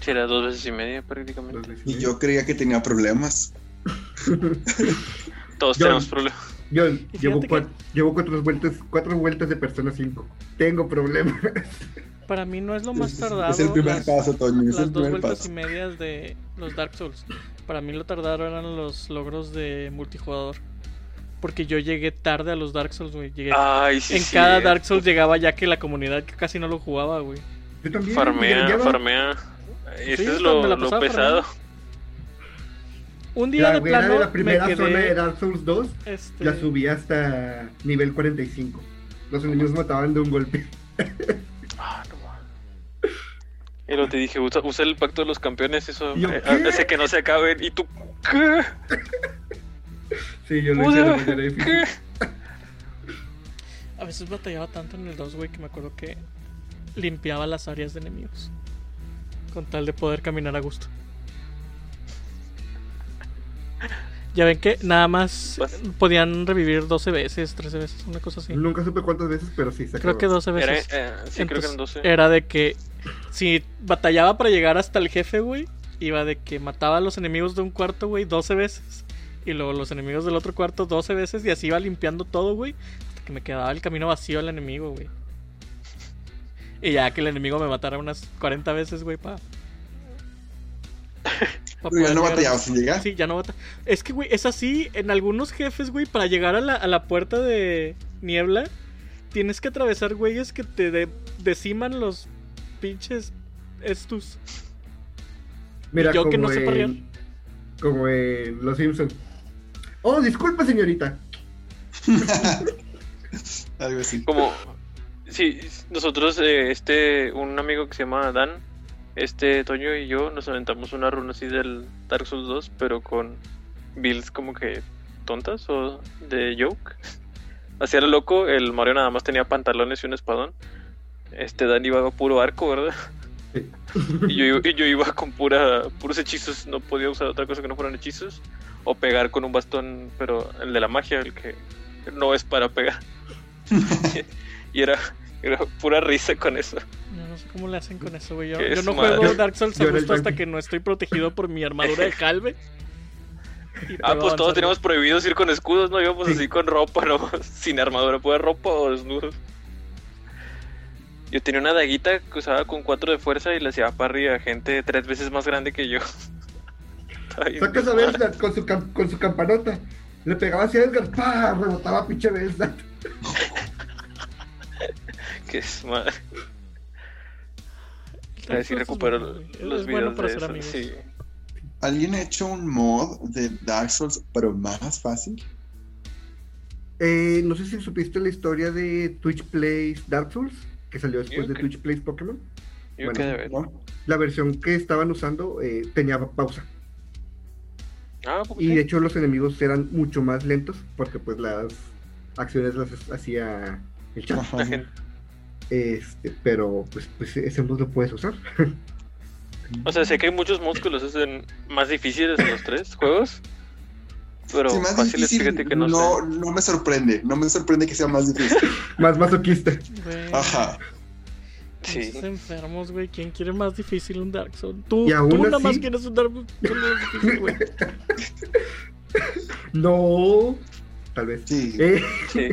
[SPEAKER 1] Sí, era dos veces y media prácticamente.
[SPEAKER 2] veces
[SPEAKER 4] Y
[SPEAKER 2] media.
[SPEAKER 4] yo creía que tenía problemas.
[SPEAKER 1] Todos tenemos problemas.
[SPEAKER 2] Yo llevo,
[SPEAKER 3] que-
[SPEAKER 2] cua- llevo cuatro vueltas, cuatro vueltas de Persona 5. Tengo problemas.
[SPEAKER 3] Para mí no es lo más tardado.
[SPEAKER 4] Es el primer
[SPEAKER 3] las-
[SPEAKER 4] paso, Toño. Es
[SPEAKER 3] las
[SPEAKER 4] el
[SPEAKER 3] dos
[SPEAKER 4] primer
[SPEAKER 3] vueltas
[SPEAKER 4] paso.
[SPEAKER 3] y medias de los Dark Souls. Para mí lo tardaron eran los logros de multijugador. Porque yo llegué tarde a los Dark Souls, güey. Llegué...
[SPEAKER 1] Ay, sí,
[SPEAKER 3] en
[SPEAKER 1] sí.
[SPEAKER 3] cada Dark Souls llegaba ya que la comunidad casi no lo jugaba, güey.
[SPEAKER 2] Yo también.
[SPEAKER 1] Farmea, farmea. Ese
[SPEAKER 3] Sí,
[SPEAKER 1] es
[SPEAKER 3] me
[SPEAKER 1] lo, lo pesado.
[SPEAKER 3] Un día
[SPEAKER 2] La
[SPEAKER 3] de plano
[SPEAKER 2] de la
[SPEAKER 3] me
[SPEAKER 2] primera
[SPEAKER 3] quedé...
[SPEAKER 2] zona de Dark Souls 2
[SPEAKER 3] este,
[SPEAKER 2] la subí hasta nivel 45. Los enemigos mataban de un golpe.
[SPEAKER 1] Ah, no mames. Y luego te dije, usa, usa el pacto de los campeones, eso
[SPEAKER 2] ¿Yo
[SPEAKER 1] eh, hace que no se acaben. Y tú, ¿qué?
[SPEAKER 2] Sí, yo lo hice de manera difícil.
[SPEAKER 3] A veces batallaba tanto en el 2, güey, que me acuerdo que limpiaba las áreas de enemigos. Con tal de poder caminar a gusto. Ya ven que nada más
[SPEAKER 1] Vas.
[SPEAKER 3] podían revivir 12 veces, 13 veces, una cosa así.
[SPEAKER 2] Nunca supe cuántas veces, pero sí, se
[SPEAKER 3] Creo que
[SPEAKER 2] acabó.
[SPEAKER 3] 12
[SPEAKER 1] Era,
[SPEAKER 3] veces.
[SPEAKER 1] eh, sí, creo que eran
[SPEAKER 3] Entonces,
[SPEAKER 1] 12.
[SPEAKER 3] Era de que si batallaba para llegar hasta el jefe, güey, iba de que mataba a los enemigos de un cuarto, güey, 12 veces. Y luego los enemigos del otro cuarto 12 veces y así iba limpiando todo, güey. Hasta que me quedaba el camino vacío al enemigo, güey. Y ya que el enemigo me matara unas 40 veces, güey, pa. pa
[SPEAKER 4] ya no
[SPEAKER 3] llegar a-
[SPEAKER 4] batallabas sin llegar.
[SPEAKER 3] Sí, ya no bata. Es que, güey, es así. En algunos jefes, güey, para llegar a la, a la puerta de niebla, tienes que atravesar güeyes que te de- deciman los pinches estus.
[SPEAKER 2] Mira,
[SPEAKER 3] yo que
[SPEAKER 2] como
[SPEAKER 3] no sé parrear.
[SPEAKER 2] en- Como en Los Simpsons. Oh, disculpa, señorita.
[SPEAKER 4] Algo así.
[SPEAKER 1] Como, sí, nosotros, eh, este, un amigo que se llama Dan, este, Toño y yo nos aventamos una runa así del Dark Souls 2, pero con builds como que tontas o de joke. Así era loco, el Mario nada más tenía pantalones y un espadón. Este Dan iba a puro arco, ¿verdad?
[SPEAKER 2] Sí.
[SPEAKER 1] Y yo, y yo iba con pura, puros hechizos, no podía usar otra cosa que no fueran hechizos. O pegar con un bastón, pero el de la magia, el que no es para pegar. y era, era pura risa con eso.
[SPEAKER 3] Yo no sé cómo le hacen con eso, güey. Yo, no
[SPEAKER 1] desmadre.
[SPEAKER 3] juego Dark Souls a gusto hasta que no estoy protegido por mi armadura de calve.
[SPEAKER 1] Ah, pues todos teníamos prohibidos ir con escudos, ¿no? Íbamos
[SPEAKER 2] Sí.
[SPEAKER 1] así con ropa, ¿no? Sin armadura, puede ropa o desnudos. Yo tenía una daguita que usaba con 4 de fuerza y le hacía parry a gente tres veces más grande que yo.
[SPEAKER 2] Sacas a. Belzat con su, con su campanota. Le pegaba hacia Edgar. ¡Pah! Rebotaba a pinche Belzat.
[SPEAKER 1] Qué desmadre.
[SPEAKER 3] Dark
[SPEAKER 1] A ver si
[SPEAKER 3] es
[SPEAKER 1] recupero los
[SPEAKER 3] Es
[SPEAKER 1] videos
[SPEAKER 3] bueno para
[SPEAKER 1] de eso. Sí.
[SPEAKER 4] ¿Alguien ha hecho un mod de Dark Souls, pero más fácil?
[SPEAKER 2] Eh, no sé si supiste la historia de Twitch Plays Dark Souls, que salió después de Twitch Plays Pokémon.
[SPEAKER 1] Yo
[SPEAKER 2] Bueno.
[SPEAKER 4] ¿No?
[SPEAKER 2] La versión que estaban usando eh, tenía pausa.
[SPEAKER 1] Ah, ¿poco
[SPEAKER 2] Y de hecho los enemigos eran mucho más lentos porque pues las acciones las hacía el chat. Este, pero pues, pues ese mod lo puedes usar.
[SPEAKER 1] O sea, sé que hay muchos mods que los hacen más difíciles en los tres juegos. Pero
[SPEAKER 4] Sí, más
[SPEAKER 1] fáciles,
[SPEAKER 4] difícil,
[SPEAKER 1] fíjate que no,
[SPEAKER 4] no,
[SPEAKER 1] sé.
[SPEAKER 4] no me sorprende. No me sorprende que sea más difícil.
[SPEAKER 3] Pues,
[SPEAKER 2] más masoquista.
[SPEAKER 4] Ajá.
[SPEAKER 1] Sí.
[SPEAKER 3] Esos enfermos, güey. ¿Quién quiere más difícil un Dark Souls? Tú,
[SPEAKER 2] Y
[SPEAKER 3] tú nada
[SPEAKER 2] así-
[SPEAKER 3] más quieres un Dark Souls difícil, güey.
[SPEAKER 2] No, tal vez.
[SPEAKER 4] Sí.
[SPEAKER 2] Eh,
[SPEAKER 1] Sí.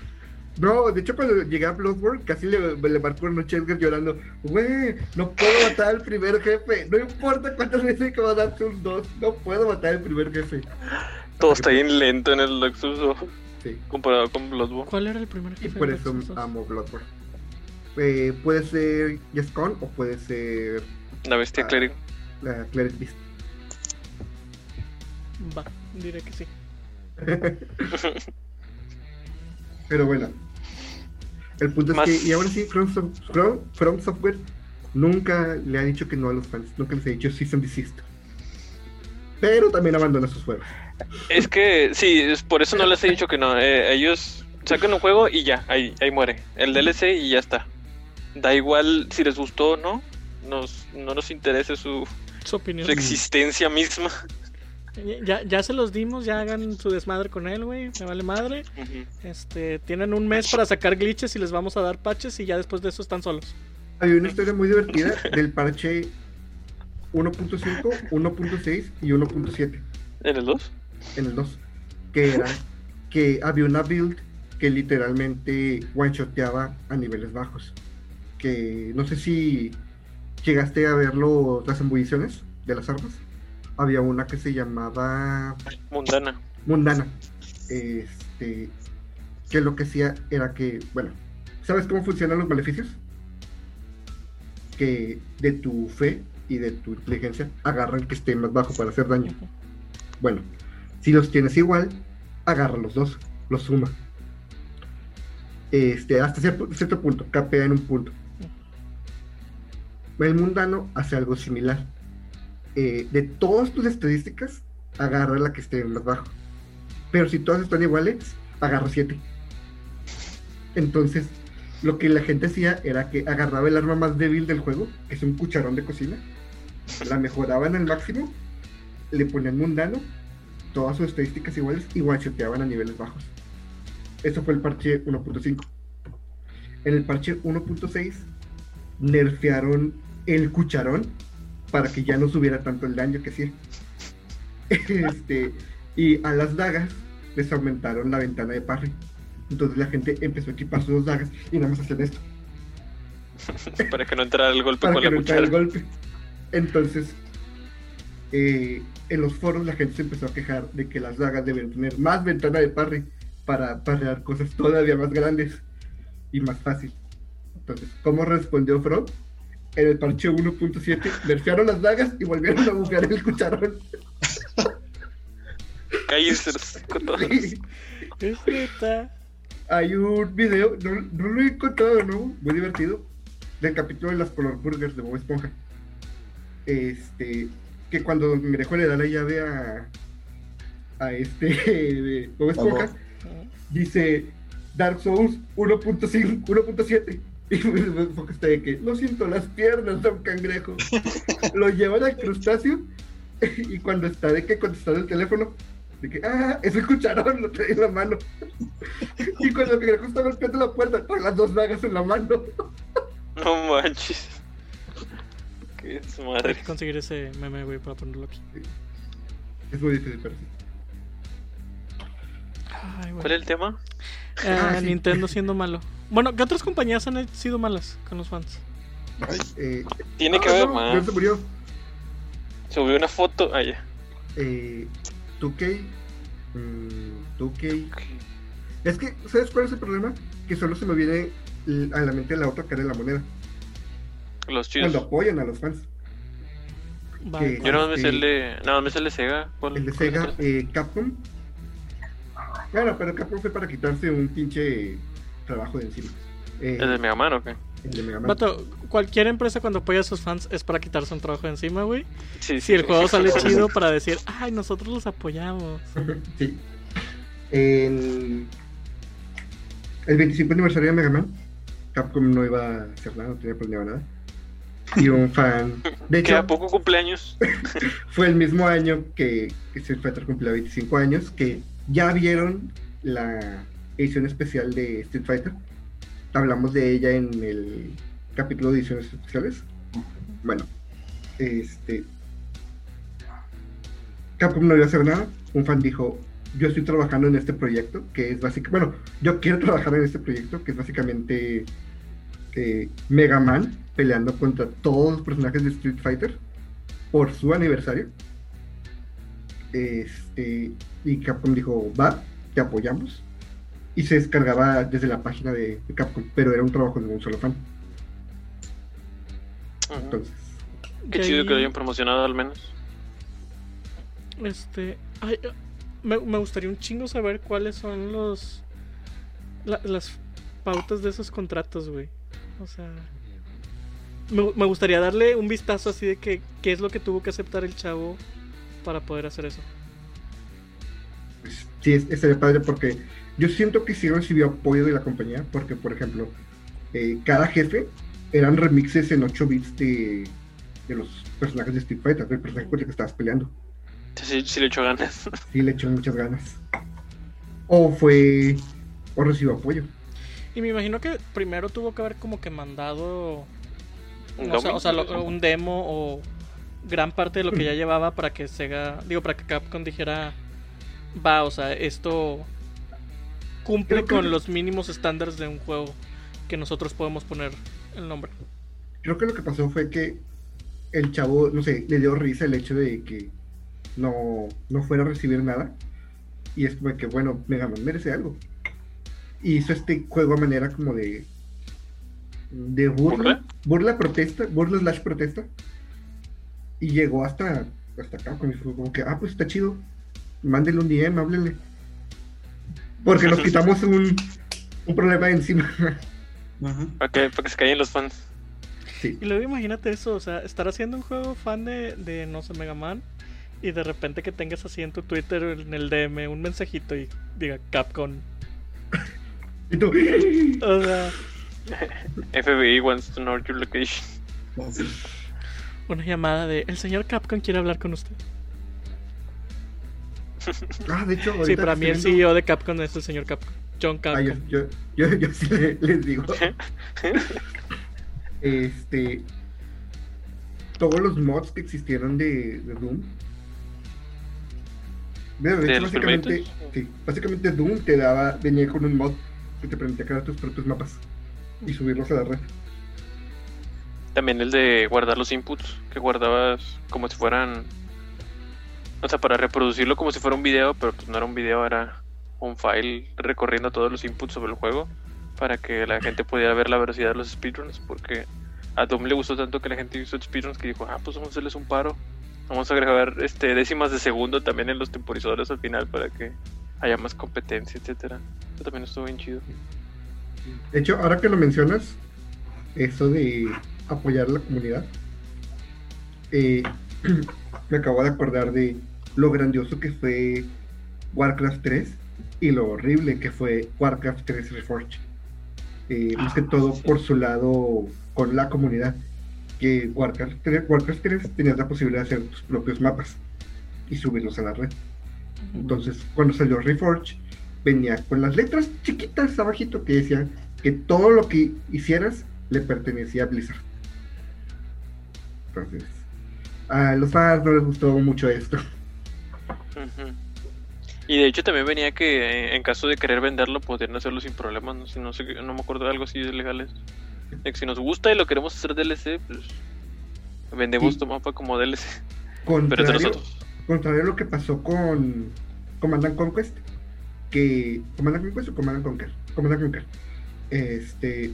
[SPEAKER 2] no, de hecho cuando llegué a Bloodborne casi le, le marcó a noche Edgar llorando, güey, no puedo matar al primer jefe, no importa cuántas veces que va a dar Souls 2, no puedo matar al primer jefe.
[SPEAKER 1] Todo está bien lento en el Dark Souls 2
[SPEAKER 2] Sí,
[SPEAKER 1] comparado con Bloodborne.
[SPEAKER 3] ¿Cuál era el primer
[SPEAKER 2] y
[SPEAKER 3] jefe?
[SPEAKER 2] por
[SPEAKER 3] de
[SPEAKER 2] eso amo Bloodborne. Eh, puede ser Yescon o puede ser
[SPEAKER 1] La bestia
[SPEAKER 2] Ah.
[SPEAKER 1] clérigo.
[SPEAKER 2] la Cleric Beast.
[SPEAKER 3] Va, diré que sí.
[SPEAKER 2] Pero bueno, el punto es que, y ahora sí, From, Sof- From- From Software nunca le ha dicho que no a los fans, nunca les ha dicho cease and desist. Pero también abandona sus juegos.
[SPEAKER 1] Es que, sí, es por eso no les he dicho que no. eh, ellos sacan un juego y ya, ahí, ahí muere. El DLC y ya está. Da igual si les gustó o no. Nos, no nos interesa su,
[SPEAKER 3] Su opinión.
[SPEAKER 1] su existencia misma.
[SPEAKER 3] Ya, ya se los dimos, ya hagan su desmadre con él, güey. Me vale madre. Este, tienen un mes para sacar glitches y les vamos a dar patches y ya después de eso están solos.
[SPEAKER 2] Había una historia muy divertida del parche 1.5, 1.6 y 1.7
[SPEAKER 1] ¿En el 2?
[SPEAKER 2] en el 2, que era que había una build que literalmente one-shoteaba a niveles bajos. Que no sé si llegaste a ver las embulliciones de las armas. Había una que se llamaba
[SPEAKER 1] Mundana.
[SPEAKER 2] Mundana. Este, que lo que hacía era que, bueno, ¿sabes cómo funcionan los maleficios? Que de tu fe y de tu inteligencia agarran que esté más bajo para hacer daño. Bueno, si los tienes igual, agarra los dos, los suma. Este, hasta cierto, cierto punto, capea en un punto. El mundano hace algo similar. Eh, de todas tus estadísticas, agarra la que esté más bajo. Pero si todas están iguales, agarra 7. Entonces, lo que la gente hacía era que agarraba el arma más débil del juego, que es un cucharón de cocina, la mejoraban al máximo, le ponían mundano, todas sus estadísticas iguales y one-shoteaban a niveles bajos. Eso fue el parche 1.5. En el parche 1.6 nerfearon el cucharón para que ya no subiera tanto el daño que hacía. Este, y a las dagas les aumentaron la ventana de parry. Entonces la gente empezó a equipar sus dos dagas y nada más hacían esto
[SPEAKER 1] Para que no entrara el golpe
[SPEAKER 2] para
[SPEAKER 1] con
[SPEAKER 2] que
[SPEAKER 1] la
[SPEAKER 2] no entrara
[SPEAKER 1] cuchara.
[SPEAKER 2] el golpe. Entonces, eh, en los foros la gente se empezó a quejar de que las dagas deben tener más ventana de parry para parrear cosas todavía más grandes y más fácil. Entonces, ¿cómo respondió Frog? En el parche 1.7 nerfearon las dagas y volvieron a buscar el cucharón.
[SPEAKER 1] Cállese con todo.
[SPEAKER 2] Sí.
[SPEAKER 3] Es neta.
[SPEAKER 2] Hay un video, no, no lo he encontrado, ¿no? Muy divertido, del capítulo de las color burgers de Bob Esponja. Este, que cuando Don Cangrejo le da la llave a, a este de Bob Esponja, dice Dark Souls 1.5, 1.7. Y Esponja está de que, no siento las piernas, Don Cangrejo. Lo llevan al crustáceo y cuando está de que contestando el teléfono, de que, ah, es el cucharón, lo trae en la mano. Y cuando el cangrejo está golpeando la puerta, trae las dos dagas en la mano.
[SPEAKER 1] No manches. Qué
[SPEAKER 3] Hay
[SPEAKER 1] madre.
[SPEAKER 3] que conseguir ese meme, güey, para ponerlo aquí.
[SPEAKER 2] Es muy difícil, pero sí.
[SPEAKER 3] Ay.
[SPEAKER 1] ¿Cuál es el tema?
[SPEAKER 3] Ah,
[SPEAKER 2] Ah, sí.
[SPEAKER 3] Nintendo siendo malo. Bueno, ¿qué otras compañías han sido malas con los fans?
[SPEAKER 4] Ay,
[SPEAKER 2] Eh,
[SPEAKER 1] Tiene que
[SPEAKER 2] ah,
[SPEAKER 1] haber
[SPEAKER 2] no,
[SPEAKER 1] más.
[SPEAKER 2] murió.
[SPEAKER 1] Subió una foto. Ah, ya.
[SPEAKER 2] Eh, 2K. mm, 2K. Es que, ¿sabes cuál es el problema? Que solo se me viene a la mente la otra cara de la moneda.
[SPEAKER 1] Los
[SPEAKER 2] Cuando
[SPEAKER 1] chidos.
[SPEAKER 2] apoyan a los fans. Que-
[SPEAKER 1] Yo no me
[SPEAKER 2] Sí.
[SPEAKER 1] sé el de. No, me sé el de Sega. ¿Cuál-
[SPEAKER 2] El de Sega, eh, Capcom. Bueno, pero Capcom fue para quitarse un pinche trabajo de encima. Eh,
[SPEAKER 1] ¿El de Mega Man o qué?
[SPEAKER 2] el de Mega Man.
[SPEAKER 3] Vato, cualquier empresa cuando apoya a sus fans es para quitarse un trabajo de encima, güey.
[SPEAKER 1] Sí,
[SPEAKER 3] Si el juego sale chido para decir, ay, nosotros los apoyamos.
[SPEAKER 2] Sí. El, el 25 aniversario de Mega Man, Capcom no iba a hacer nada, no tenía planeado nada. Y un fan. De
[SPEAKER 1] Queda
[SPEAKER 2] hecho,
[SPEAKER 1] poco cumpleaños.
[SPEAKER 2] fue el mismo año que, que Street Fighter cumplió 25 años, que ya vieron la edición especial de Street Fighter. Hablamos de ella en el capítulo de ediciones especiales. Bueno, este. Capcom no iba a hacer nada. Un fan dijo: Yo estoy trabajando en este proyecto, que es básicamente. Bueno, yo quiero trabajar en este proyecto, que es básicamente eh, Mega Man peleando contra todos los personajes de Street Fighter por su aniversario. Este, y Capcom dijo: Va, te apoyamos. Y se descargaba desde la página de, de Capcom, pero era un trabajo de un solo fan. Entonces.
[SPEAKER 1] Qué chido
[SPEAKER 3] ahí-
[SPEAKER 1] que lo hayan promocionado al menos.
[SPEAKER 3] Este. ay, eh, me, me gustaría un chingo saber cuáles son los. la- las pautas de esos contratos, güey. O sea. Me, me gustaría darle un vistazo así de que qué es lo que tuvo que aceptar el chavo para poder hacer eso.
[SPEAKER 2] pues, sí, es, estaría padre porque yo siento que sí recibió apoyo de la compañía, porque, por ejemplo, eh, cada jefe eran remixes en 8 bits de, de los personajes de Street Fighter, del personaje con el que estabas peleando.
[SPEAKER 1] Sí, sí le echo ganas.
[SPEAKER 2] Sí, le echó muchas ganas. O fue. O recibió apoyo.
[SPEAKER 3] Y me imagino que primero tuvo que haber como que mandado.
[SPEAKER 1] ¿Un
[SPEAKER 3] o sea,
[SPEAKER 1] demo?
[SPEAKER 3] o sea, lo- un demo o gran parte de lo que ya llevaba para que Sega. Digo, para que Capcom dijera. Va, o sea, esto cumple
[SPEAKER 2] Creo que-
[SPEAKER 3] con los mínimos estándares de un juego que nosotros podemos poner el nombre.
[SPEAKER 2] Creo que lo que pasó fue que el chavo, no sé, le dio risa el hecho de que no, no fuera a recibir nada. Y es como que, bueno, Mega Man merece algo. Y hizo este juego a manera como de. de burla.
[SPEAKER 1] ¿Burla?
[SPEAKER 2] Burla, protesta, burla slash protesta. Y llegó hasta, hasta acá, fue como que, ah, pues está chido. Mándele un DM, háblele. Porque nos quitamos un, un problema encima.
[SPEAKER 1] Para que, para que se callen los fans.
[SPEAKER 2] sí.
[SPEAKER 3] Y luego imagínate eso, o sea, estar haciendo un juego fan de, de no sé, Mega Man. Y de repente que tengas así en tu Twitter, en el DM, un mensajito y diga Capcom.
[SPEAKER 2] Y tú,
[SPEAKER 3] O sea,
[SPEAKER 1] FBI wants to know your location.
[SPEAKER 3] Una llamada de el señor Capcom quiere hablar con usted.
[SPEAKER 2] Ah, de hecho,
[SPEAKER 3] Sí, para mí el CEO de Capcom es el señor Capcom. John
[SPEAKER 2] Ah, yo,
[SPEAKER 3] Capcom.
[SPEAKER 2] yo, yo, yo sí le- les digo. este. Todos los mods que existieron de, de Doom. De
[SPEAKER 1] ¿De
[SPEAKER 2] hecho, básicamente, sí, básicamente Doom te daba, venía con un mod que te permitía crear tus propios mapas y subirlos a la red.
[SPEAKER 1] También el de guardar los inputs, que guardabas como si fueran. O sea, para reproducirlo como si fuera un video, pero pues no era un video, era un file recorriendo todos los inputs sobre el juego para que la gente pudiera ver la velocidad de los speedruns. Porque a Doom le gustó tanto que la gente hizo speedruns que dijo: Ah, pues vamos a hacerles un paro. Vamos a agregar este, décimas de segundo también en los temporizadores al final para que haya más competencia, etcétera. Eso también estuvo bien chido.
[SPEAKER 2] De hecho, ahora que lo mencionas, eso de apoyar a la comunidad, eh, me acabo de acordar de lo grandioso que fue Warcraft 3 y lo horrible que fue Warcraft 3 Reforged. Eh, más que
[SPEAKER 1] Ah,
[SPEAKER 2] todo
[SPEAKER 1] sí.
[SPEAKER 2] por su lado con la comunidad. Que Warcraft 3, Warcraft 3 tenías la posibilidad de hacer tus propios mapas y subirlos a la red. Entonces, cuando salió Reforge, venía con las letras chiquitas abajito que decían que todo lo que hicieras le pertenecía a Blizzard. Entonces, a los fans no les gustó mucho esto.
[SPEAKER 1] Y de hecho también venía que eh, en caso de querer venderlo podrían hacerlo sin problemas, no, Si no, sé, no me acuerdo de algo así de legales. De que si nos gusta y lo queremos hacer DLC, pues vendemos
[SPEAKER 2] Y-
[SPEAKER 1] tu mapa como DLC, pero
[SPEAKER 2] Contrario,
[SPEAKER 1] nosotros.
[SPEAKER 2] contrario a lo que pasó con Command and Conquest, que Command and Conquest o Command and Conquer, Command and Conquer, este,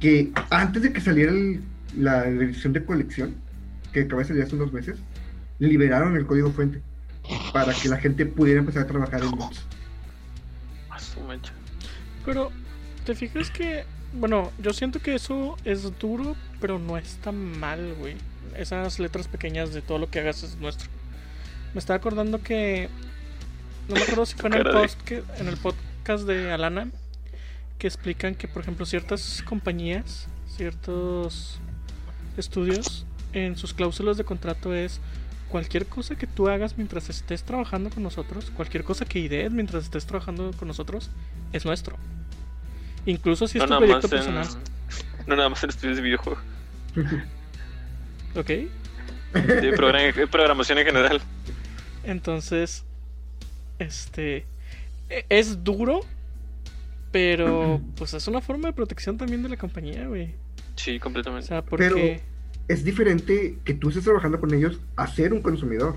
[SPEAKER 2] que antes de que saliera el- la edición de colección, que acaba de salir hace unos meses, liberaron el código fuente para que la gente pudiera empezar a trabajar en mods.
[SPEAKER 1] A su mecha.
[SPEAKER 3] Pero, ¿te fijas que... Bueno, yo siento que eso es duro, pero no está mal, güey. Esas letras pequeñas de todo lo que hagas es nuestro. Me estaba acordando que... No me acuerdo si fue en el, post que, en el podcast de Alana, que explican que, por ejemplo, ciertas compañías, ciertos estudios, en sus cláusulas de contrato es cualquier cosa que tú hagas mientras estés trabajando con nosotros, cualquier cosa que idees mientras estés trabajando con nosotros, es nuestro. Incluso si es
[SPEAKER 1] No
[SPEAKER 3] tu
[SPEAKER 1] nada
[SPEAKER 3] proyecto
[SPEAKER 1] en,
[SPEAKER 3] personal.
[SPEAKER 1] no nada más en estudios de videojuegos,
[SPEAKER 3] Ok.
[SPEAKER 1] de program- programación en general.
[SPEAKER 3] Entonces, este e- es duro, pero pues es una forma de protección también de la compañía, güey.
[SPEAKER 1] Sí,
[SPEAKER 3] O
[SPEAKER 1] completamente.
[SPEAKER 3] sea, porque
[SPEAKER 2] Es diferente que tú estés trabajando con ellos a ser un consumidor.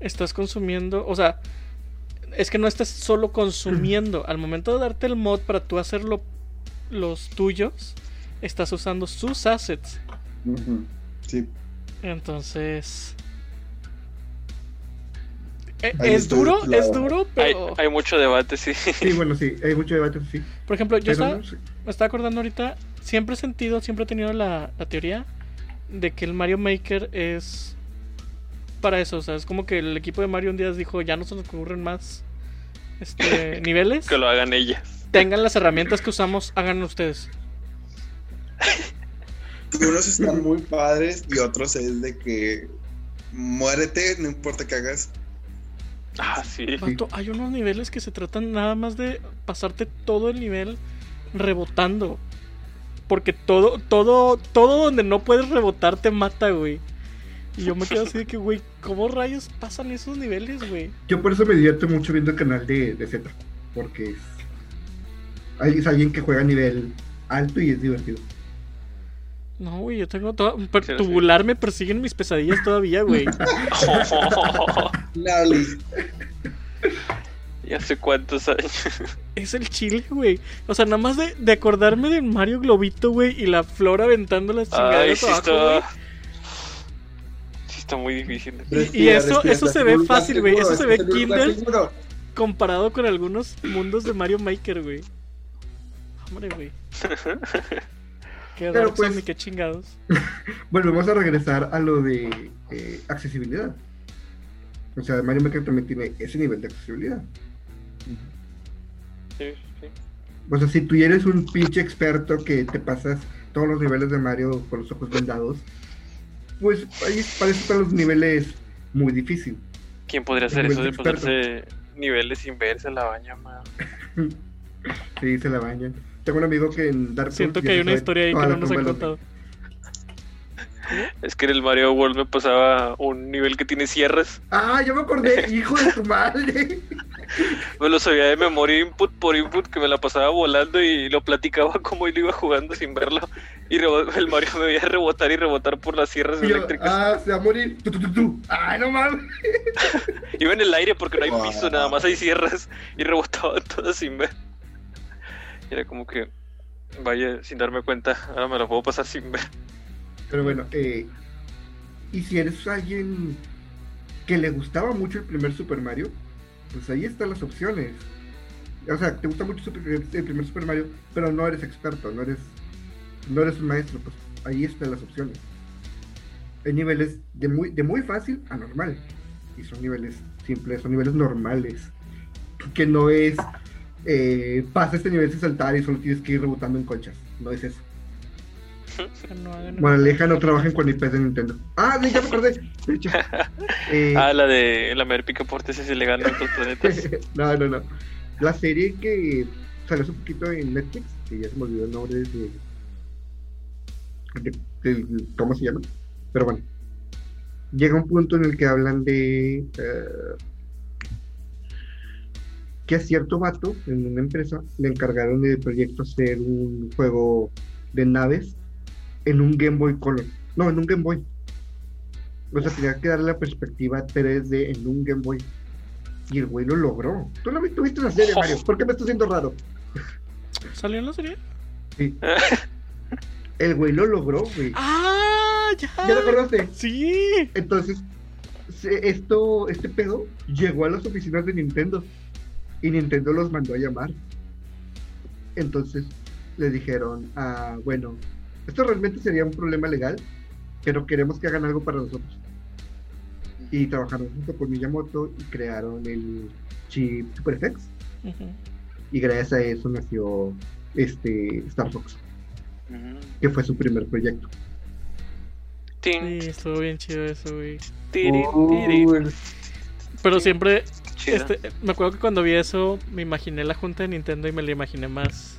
[SPEAKER 3] estás consumiendo, o sea, es que no estás solo consumiendo. Al momento de darte el mod para tú hacerlo los tuyos, estás usando sus assets.
[SPEAKER 4] Sí.
[SPEAKER 3] Entonces, e-
[SPEAKER 4] Ahí
[SPEAKER 3] es duro, es duro,
[SPEAKER 1] Hay,
[SPEAKER 3] pero
[SPEAKER 1] hay mucho debate, sí.
[SPEAKER 2] Sí, bueno, sí, hay mucho debate, sí.
[SPEAKER 3] por ejemplo, yo
[SPEAKER 2] Pero
[SPEAKER 3] estaba,
[SPEAKER 2] no
[SPEAKER 3] me estaba acordando ahorita, siempre he sentido, siempre he tenido la, la teoría de que el Mario Maker es para eso, o sea, es como que el equipo de Mario un día dijo, ya no se nos ocurren más este, niveles,
[SPEAKER 1] que lo hagan ellas.
[SPEAKER 3] tengan las herramientas que usamos, háganlo ustedes.
[SPEAKER 4] Y unos están muy padres y otros es de que muérete, no importa qué hagas.
[SPEAKER 1] Ah, sí.
[SPEAKER 3] Hay unos niveles que se tratan nada más de pasarte todo el nivel rebotando. Porque todo, todo, todo donde no puedes rebotar te mata, güey. Y yo me quedo así de que, güey, ¿cómo rayos pasan esos niveles, güey?
[SPEAKER 2] Yo por eso me divierto mucho viendo el canal de, de Z. Porque es, hay- es alguien que juega a nivel alto y es divertido.
[SPEAKER 3] No, güey, yo tengo todo. per-
[SPEAKER 1] Sí, sí.
[SPEAKER 3] tubular me persiguen mis pesadillas todavía, güey.
[SPEAKER 4] Lali.
[SPEAKER 1] Y hace cuántos años.
[SPEAKER 3] Es el chile, güey. O sea, nada más de, de acordarme de Mario Globito, güey, y la flor aventando las
[SPEAKER 1] Ay,
[SPEAKER 3] chingaderas
[SPEAKER 1] sí
[SPEAKER 3] abajo, güey.
[SPEAKER 1] está. Sí está muy difícil.
[SPEAKER 3] Y eso- eso se ve fácil, güey, eso se ve Kindle. Comparado con algunos mundos de Mario Maker, güey. Hombre, güey. Qué
[SPEAKER 2] Pero pues-
[SPEAKER 3] ni qué chingados.
[SPEAKER 2] Volvemos a regresar a lo de eh, accesibilidad. O sea, Mario Maker también tiene ese nivel de accesibilidad.
[SPEAKER 1] Sí, sí.
[SPEAKER 2] O sea, si tú eres un pinche experto que te pasas todos los niveles de Mario con los ojos vendados, pues ahí parece para los niveles muy difícil.
[SPEAKER 1] ¿Quién podría hacer eso
[SPEAKER 2] de
[SPEAKER 1] de pasarse niveles sin verse la baña, man?
[SPEAKER 2] Sí, se la bañan. Tengo un amigo que en Dark Souls
[SPEAKER 3] Siento que hay una historia ahí que no nos han contado.
[SPEAKER 1] Es que en el Mario World me pasaba un nivel que tiene cierres.
[SPEAKER 2] Ah, yo me acordé, hijo de tu madre.
[SPEAKER 1] Me lo sabía de memoria input por input que me la pasaba volando y lo platicaba como yo lo iba jugando sin verlo. Y el Mario me veía rebotar y rebotar por las sierras
[SPEAKER 2] Y yo,
[SPEAKER 1] eléctricas.
[SPEAKER 2] ah, se va a morir. Tu, tu, tu, tu. Ay, no mames.
[SPEAKER 1] Iba en el aire porque no hay
[SPEAKER 4] Wow.
[SPEAKER 1] piso, nada más hay sierras y rebotaba todas sin ver. Y era como que, vaya, sin darme cuenta, ahora me lo puedo pasar sin ver.
[SPEAKER 2] Pero bueno, eh, y si eres alguien que le gustaba mucho el primer Super Mario, pues ahí están las opciones. O sea, te gusta mucho el primer Super Mario, pero no eres experto, no eres, no eres un maestro, pues ahí están las opciones. Hay niveles de muy, de muy fácil a normal. Y son niveles simples, son niveles normales. Que no es eh, pasa este nivel sin saltar y solo tienes que ir rebotando en conchas. No es eso.
[SPEAKER 3] Que no hagan-
[SPEAKER 2] Moraleja, no trabajen con IPs de Nintendo. Ah, sí, ya me acordé. De hecho. Eh,
[SPEAKER 1] Ah, la de la Mer Picaporte si se le gana a otros planetas.
[SPEAKER 2] no, no, no. La serie que salió hace un poquito en Netflix, que ya se me olvidó el nombre de, de- de- ¿cómo se llama? Pero bueno. Llega un punto en el que hablan de eh, que a cierto vato en una empresa le encargaron de proyecto hacer un juego de naves en un Game Boy Color. No, en un Game Boy. O sea, tenía que darle la perspectiva 3D en un Game Boy. Y el güey lo logró. Tú no vi- tú viste la serie, Mario. ¿Por qué me estás haciendo raro?
[SPEAKER 3] ¿Salió en la serie?
[SPEAKER 2] Sí. El güey lo logró, güey.
[SPEAKER 3] ¡Ah! ¡Ya!
[SPEAKER 2] ¿Ya te acordaste?
[SPEAKER 3] Sí.
[SPEAKER 2] Entonces, esto, este pedo llegó a las oficinas de Nintendo. Y Nintendo los mandó a llamar. Entonces le dijeron, ah, bueno, esto realmente sería un problema legal, pero queremos que hagan algo para nosotros. Y trabajaron junto con Miyamoto y crearon el chip Super FX.
[SPEAKER 3] Ujú.
[SPEAKER 2] Y gracias a eso nació este Star Fox, que fue su primer proyecto.
[SPEAKER 3] Sí, estuvo bien chido eso, güey.
[SPEAKER 4] Uy,
[SPEAKER 3] Pero siempre, este, me acuerdo que cuando vi eso, me imaginé la junta de Nintendo y me la imaginé más,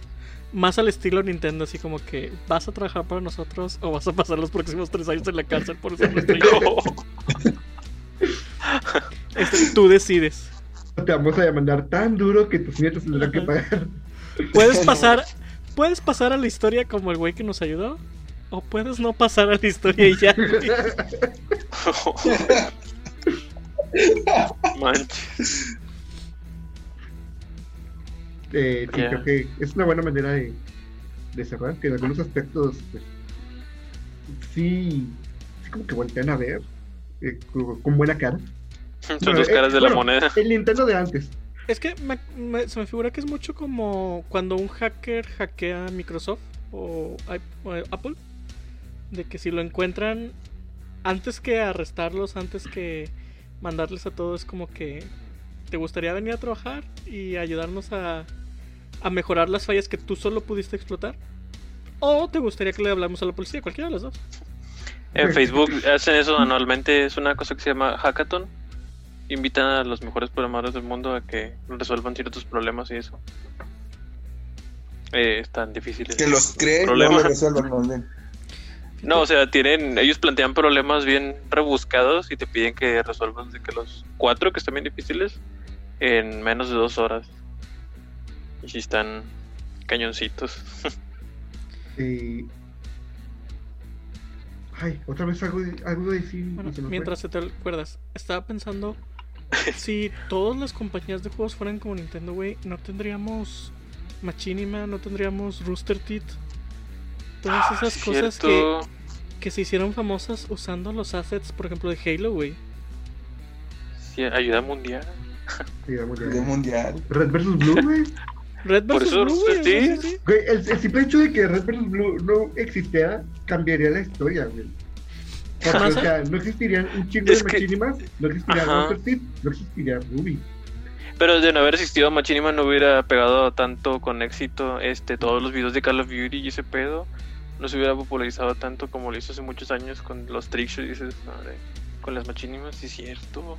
[SPEAKER 3] más al estilo Nintendo, así como que vas a trabajar para nosotros o vas a pasar los próximos tres años en la cárcel por usar nuestra idea. Este, tú decides.
[SPEAKER 2] Te vamos a demandar tan duro que tus nietos tendrán que pagar.
[SPEAKER 3] Puedes pasar, puedes pasar a la historia como el güey que nos ayudó, o puedes no pasar a la historia y ya.
[SPEAKER 1] Manches.
[SPEAKER 2] Eh, sí,
[SPEAKER 1] Ya.
[SPEAKER 2] creo que es una buena manera de, de cerrar, que en algunos aspectos pues, sí, sí como que voltean a ver eh, con, con buena cara.
[SPEAKER 1] Son
[SPEAKER 2] Bueno,
[SPEAKER 1] dos
[SPEAKER 2] eh,
[SPEAKER 1] caras de la
[SPEAKER 2] bueno,
[SPEAKER 1] moneda.
[SPEAKER 2] El Nintendo de antes.
[SPEAKER 3] Es que me- me- se me figura que es mucho como cuando un hacker hackea a Microsoft o, Apple. De que si lo encuentran antes que arrestarlos, antes que mandarles a todos, es como que te gustaría venir a trabajar y ayudarnos a, a mejorar las fallas que tú solo pudiste explotar. O te gustaría que le hablamos a la policía, cualquiera de las dos.
[SPEAKER 1] En Facebook hacen eso anualmente, es una cosa que se llama Hackathon. Invitan a los mejores programadores del mundo a que resuelvan ciertos problemas y eso. Eh, están difíciles.
[SPEAKER 5] Que los cree, no los resuelvan. más bien.
[SPEAKER 1] No, o sea, tienen, ellos plantean problemas bien rebuscados y te piden que resuelvas de que los cuatro que están bien difíciles en menos de dos horas. Y si están cañoncitos.
[SPEAKER 2] eh, ay, otra vez algo, de- algo de decir.
[SPEAKER 3] Bueno,
[SPEAKER 2] fue.
[SPEAKER 3] mientras se te acuerdas, estaba pensando si todas las compañías de juegos fueran como Nintendo, güey, no tendríamos Machinima, no tendríamos Rooster Teeth. Todas
[SPEAKER 1] Ah,
[SPEAKER 3] esas cosas que, que se hicieron famosas usando los assets, por ejemplo, de Halo, güey.
[SPEAKER 1] Sí, ayuda mundial.
[SPEAKER 2] Sí.
[SPEAKER 5] De mundial.
[SPEAKER 2] Red vs Blue, güey.
[SPEAKER 3] Red vs. Blue, güey, sí, sí.
[SPEAKER 2] Güey, el, el simple hecho de que Red vs Blue no existiera cambiaría la historia, güey. Porque, o sea, no existirían un chingo
[SPEAKER 1] Es
[SPEAKER 2] de
[SPEAKER 1] que-
[SPEAKER 2] machinimas, no existiría no existiría Ruby.
[SPEAKER 1] Pero de no haber existido Machinima no hubiera pegado tanto con éxito este todos los videos de Call of Duty y ese pedo. No se hubiera popularizado tanto como lo hizo hace muchos años con los trickshots y dices, madre, con las Machinimas, sí es cierto.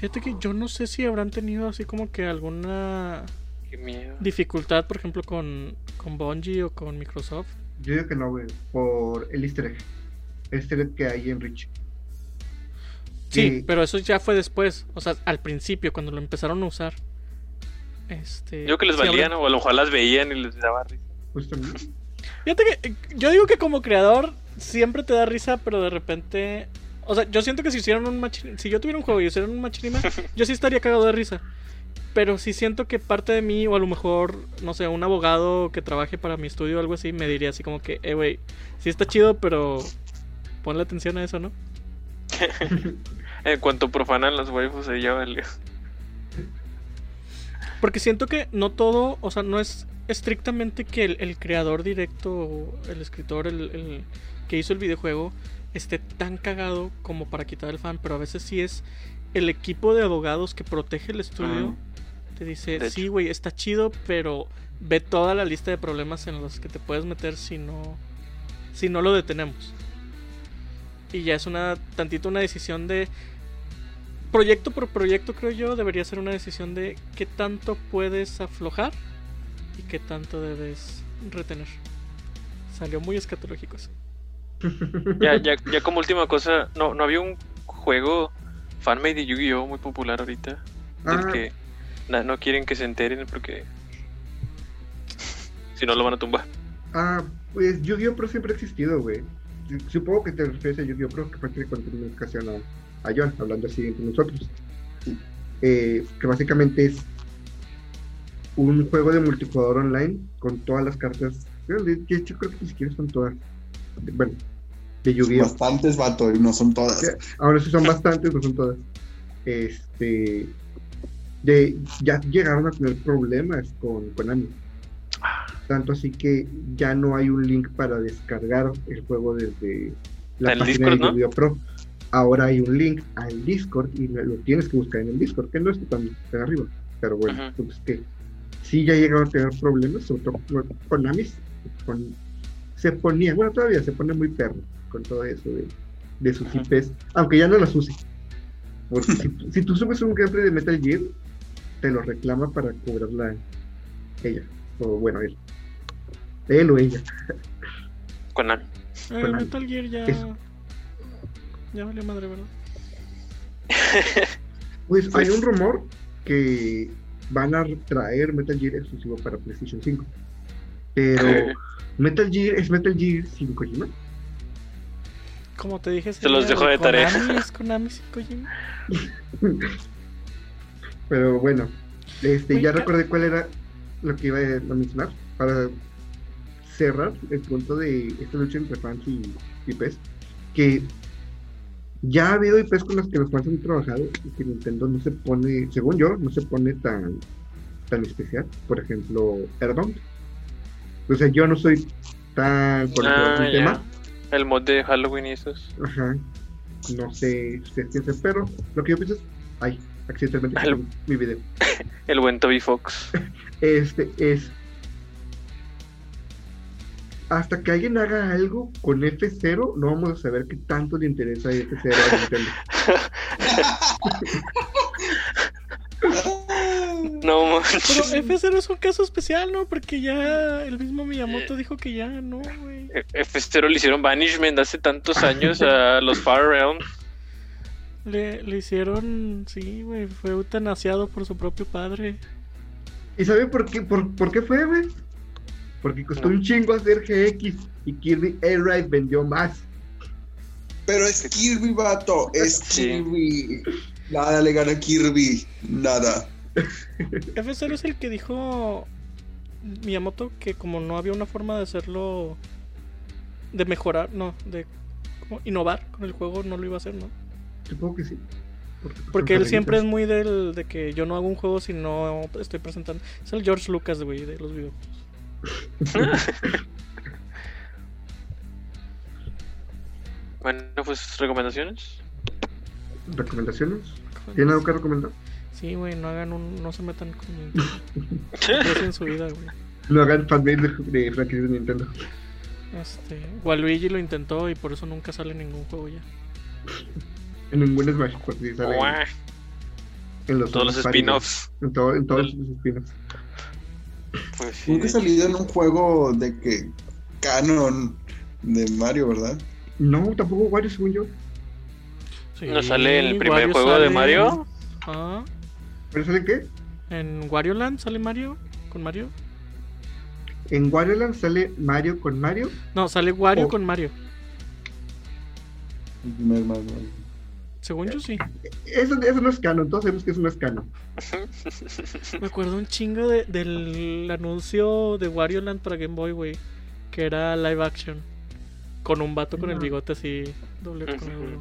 [SPEAKER 3] Fíjate que yo no sé si habrán tenido así como que alguna
[SPEAKER 1] Qué miedo.
[SPEAKER 3] dificultad, por ejemplo, con, con Bungie o con Microsoft.
[SPEAKER 2] Yo digo que no, güey, por el easter egg. El easter egg que hay en Rich.
[SPEAKER 3] Sí, pero eso ya fue después. O sea, al principio, cuando lo empezaron a usar. Este.
[SPEAKER 1] Yo que les
[SPEAKER 3] sí
[SPEAKER 1] valían, o a lo mejor las veían y les daba risa.
[SPEAKER 2] Justamente.
[SPEAKER 3] Fíjate que eh, yo digo que como creador siempre te da risa, pero de repente. O sea, yo siento que si hicieran un machinima. Si yo tuviera un juego y hicieran un machinima, yo sí estaría cagado de risa. Pero sí siento que parte de mí, o a lo mejor, no sé, un abogado que trabaje para mi estudio o algo así, me diría así como que, eh, güey, sí está chido, pero ponle atención a eso, ¿no?
[SPEAKER 1] En cuanto profanan las waifus, ahí ya valió.
[SPEAKER 3] Porque siento que no todo, o sea, no es estrictamente que el, el creador directo, el escritor, el, el que hizo el videojuego, esté tan cagado como para quitar el fan, pero a veces sí es el equipo de abogados que protege el estudio. Te dice,
[SPEAKER 1] De
[SPEAKER 3] sí, güey, está chido, pero ve toda la lista de problemas en los que te puedes meter si no, si no lo detenemos. Y ya es una tantito una decisión de proyecto por proyecto, creo yo, debería ser una decisión de qué tanto puedes aflojar y qué tanto debes retener. Salió muy escatológico eso.
[SPEAKER 1] Ya, ya, ya como última cosa, no, no había un juego fanmade de Yu-Gi-Oh! muy popular ahorita. Del
[SPEAKER 2] Ah.
[SPEAKER 1] que na- no quieren que se enteren porque si no lo van a tumbar.
[SPEAKER 2] Ah, pues Yu-Gi-Oh! Pro siempre ha existido, güey. Supongo que te refieres a Yu-Gi-Oh! Pro, que fue que le conté una ocasión a, a John, hablando así entre nosotros. Eh, que básicamente es un juego de multijugador online con todas las cartas. hecho, creo que ni siquiera son todas. Bueno, de Yu-Gi-Oh!
[SPEAKER 5] Bastantes vato y no son todas.
[SPEAKER 2] Ahora sí son bastantes, no son todas. Este. De, ya llegaron a tener problemas con Konami. Tanto así que ya no hay un link para descargar el juego desde la
[SPEAKER 1] ¿En el
[SPEAKER 2] página
[SPEAKER 1] Discord,
[SPEAKER 2] de
[SPEAKER 1] no?
[SPEAKER 2] Yu-Gi-Oh! Pro. Ahora hay un link al Discord y lo tienes que buscar en el Discord, que no está tan, tan arriba. Pero bueno,
[SPEAKER 1] Ujú.
[SPEAKER 2] pues que sí ya llegaron a tener problemas, sobre todo con Konami. Con, se ponía, bueno, todavía se pone muy perro con todo eso de, de sus. IPs, aunque ya no las use. Porque si, si tú subes un gameplay de Metal Gear, te lo reclama para cobrarla ella, o bueno, él. Él o ella.
[SPEAKER 1] Konami.
[SPEAKER 3] Eh. Metal Gear ya. Ya valió madre, ¿verdad?
[SPEAKER 2] Pues,
[SPEAKER 1] Pues-
[SPEAKER 2] hay un rumor que van a traer Metal Gear exclusivo para PlayStation 5. Pero
[SPEAKER 1] ¿Qué?
[SPEAKER 2] Metal Gear es Metal Gear sin Kojima.
[SPEAKER 3] Como te dije,
[SPEAKER 1] Se los dejo de tarea.
[SPEAKER 3] Konami, es Konami.
[SPEAKER 2] Pero bueno, este, ya
[SPEAKER 3] ¿qué?
[SPEAKER 2] recordé cuál era lo que iba a mencionar para cerrar el punto de esta lucha entre fans y IPs. Que ya ha habido IPs con las que los fans han trabajado y que Nintendo no se pone, según yo, no se pone tan, tan especial. Por ejemplo, Airbound. O sea, yo no soy tan conocedor
[SPEAKER 1] Ah,
[SPEAKER 2] del tema.
[SPEAKER 1] El mod de Halloween y esos.
[SPEAKER 2] Ajá. No sé si es ciencia, pero lo que yo pienso es, ay, accidentalmente
[SPEAKER 1] Al-
[SPEAKER 2] quité mi video.
[SPEAKER 1] El buen Toby Fox.
[SPEAKER 2] Este es. Hasta que alguien haga algo con F0, no vamos a saber qué tanto le interesa a F0 a Nintendo.
[SPEAKER 1] No
[SPEAKER 3] Pero
[SPEAKER 1] manches.
[SPEAKER 3] F0 es un caso especial, ¿no? Porque ya el mismo Miyamoto dijo que ya no, güey.
[SPEAKER 1] F0 le hicieron banishment hace tantos años a los Far Realm.
[SPEAKER 3] Le, le hicieron, sí, güey, fue eutanasiado por su propio padre.
[SPEAKER 2] ¿Y saben por qué, por, por qué fue, güey? Porque costó
[SPEAKER 1] No.
[SPEAKER 2] un chingo hacer GX y Kirby Air Ride vendió más.
[SPEAKER 4] Pero es Kirby, vato. Es
[SPEAKER 1] Sí.
[SPEAKER 4] Kirby. Nada le gana a Kirby. Nada.
[SPEAKER 3] F0 es el que dijo Miyamoto que como no había una forma de hacerlo, de mejorar, no, de como innovar con el juego, no lo iba a hacer, ¿no?
[SPEAKER 2] Supongo que sí. Porque,
[SPEAKER 3] Porque él siempre es
[SPEAKER 2] es
[SPEAKER 3] muy del de que yo no hago un juego si no estoy presentando. Es el George Lucas, güey, de los videojuegos.
[SPEAKER 1] Bueno, pues recomendaciones.
[SPEAKER 2] ¿Recomendaciones? ¿Tiene algo que recomendar?
[SPEAKER 3] Sí, güey, no hagan un, no se metan con Nintendo. Aprecien su vida, güey.
[SPEAKER 2] No hagan fanmade de, de franquicias de Nintendo.
[SPEAKER 3] Este, Waluigi lo intentó y por eso nunca sale ningún juego ya.
[SPEAKER 2] En ningún Smash, porque sale en- en los
[SPEAKER 1] Todos los spin-offs.
[SPEAKER 2] En, todo- en todos los spin-offs.
[SPEAKER 1] Pues sí.
[SPEAKER 4] Nunca he salido en un juego de que canon de Mario, ¿verdad?
[SPEAKER 2] No, tampoco Wario, según yo.
[SPEAKER 3] Sí,
[SPEAKER 1] ¿No sale el primer
[SPEAKER 3] Wario
[SPEAKER 1] juego de Mario?
[SPEAKER 3] Ah,
[SPEAKER 2] ¿Pero sale qué?
[SPEAKER 3] en Wario Land sale Mario con Mario.
[SPEAKER 2] En Wario Land sale Mario con Mario.
[SPEAKER 3] No, sale Wario
[SPEAKER 2] Oh.
[SPEAKER 3] con Mario.
[SPEAKER 4] El primer Mario.
[SPEAKER 3] Según yo sí.
[SPEAKER 2] Eso, eso no es canon, todos sabemos que eso no es canon.
[SPEAKER 3] Me acuerdo un chingo de- del anuncio de Wario Land para Game Boy, güey. Que era live action. Con un vato con el
[SPEAKER 2] No.
[SPEAKER 3] bigote así. Doble con el.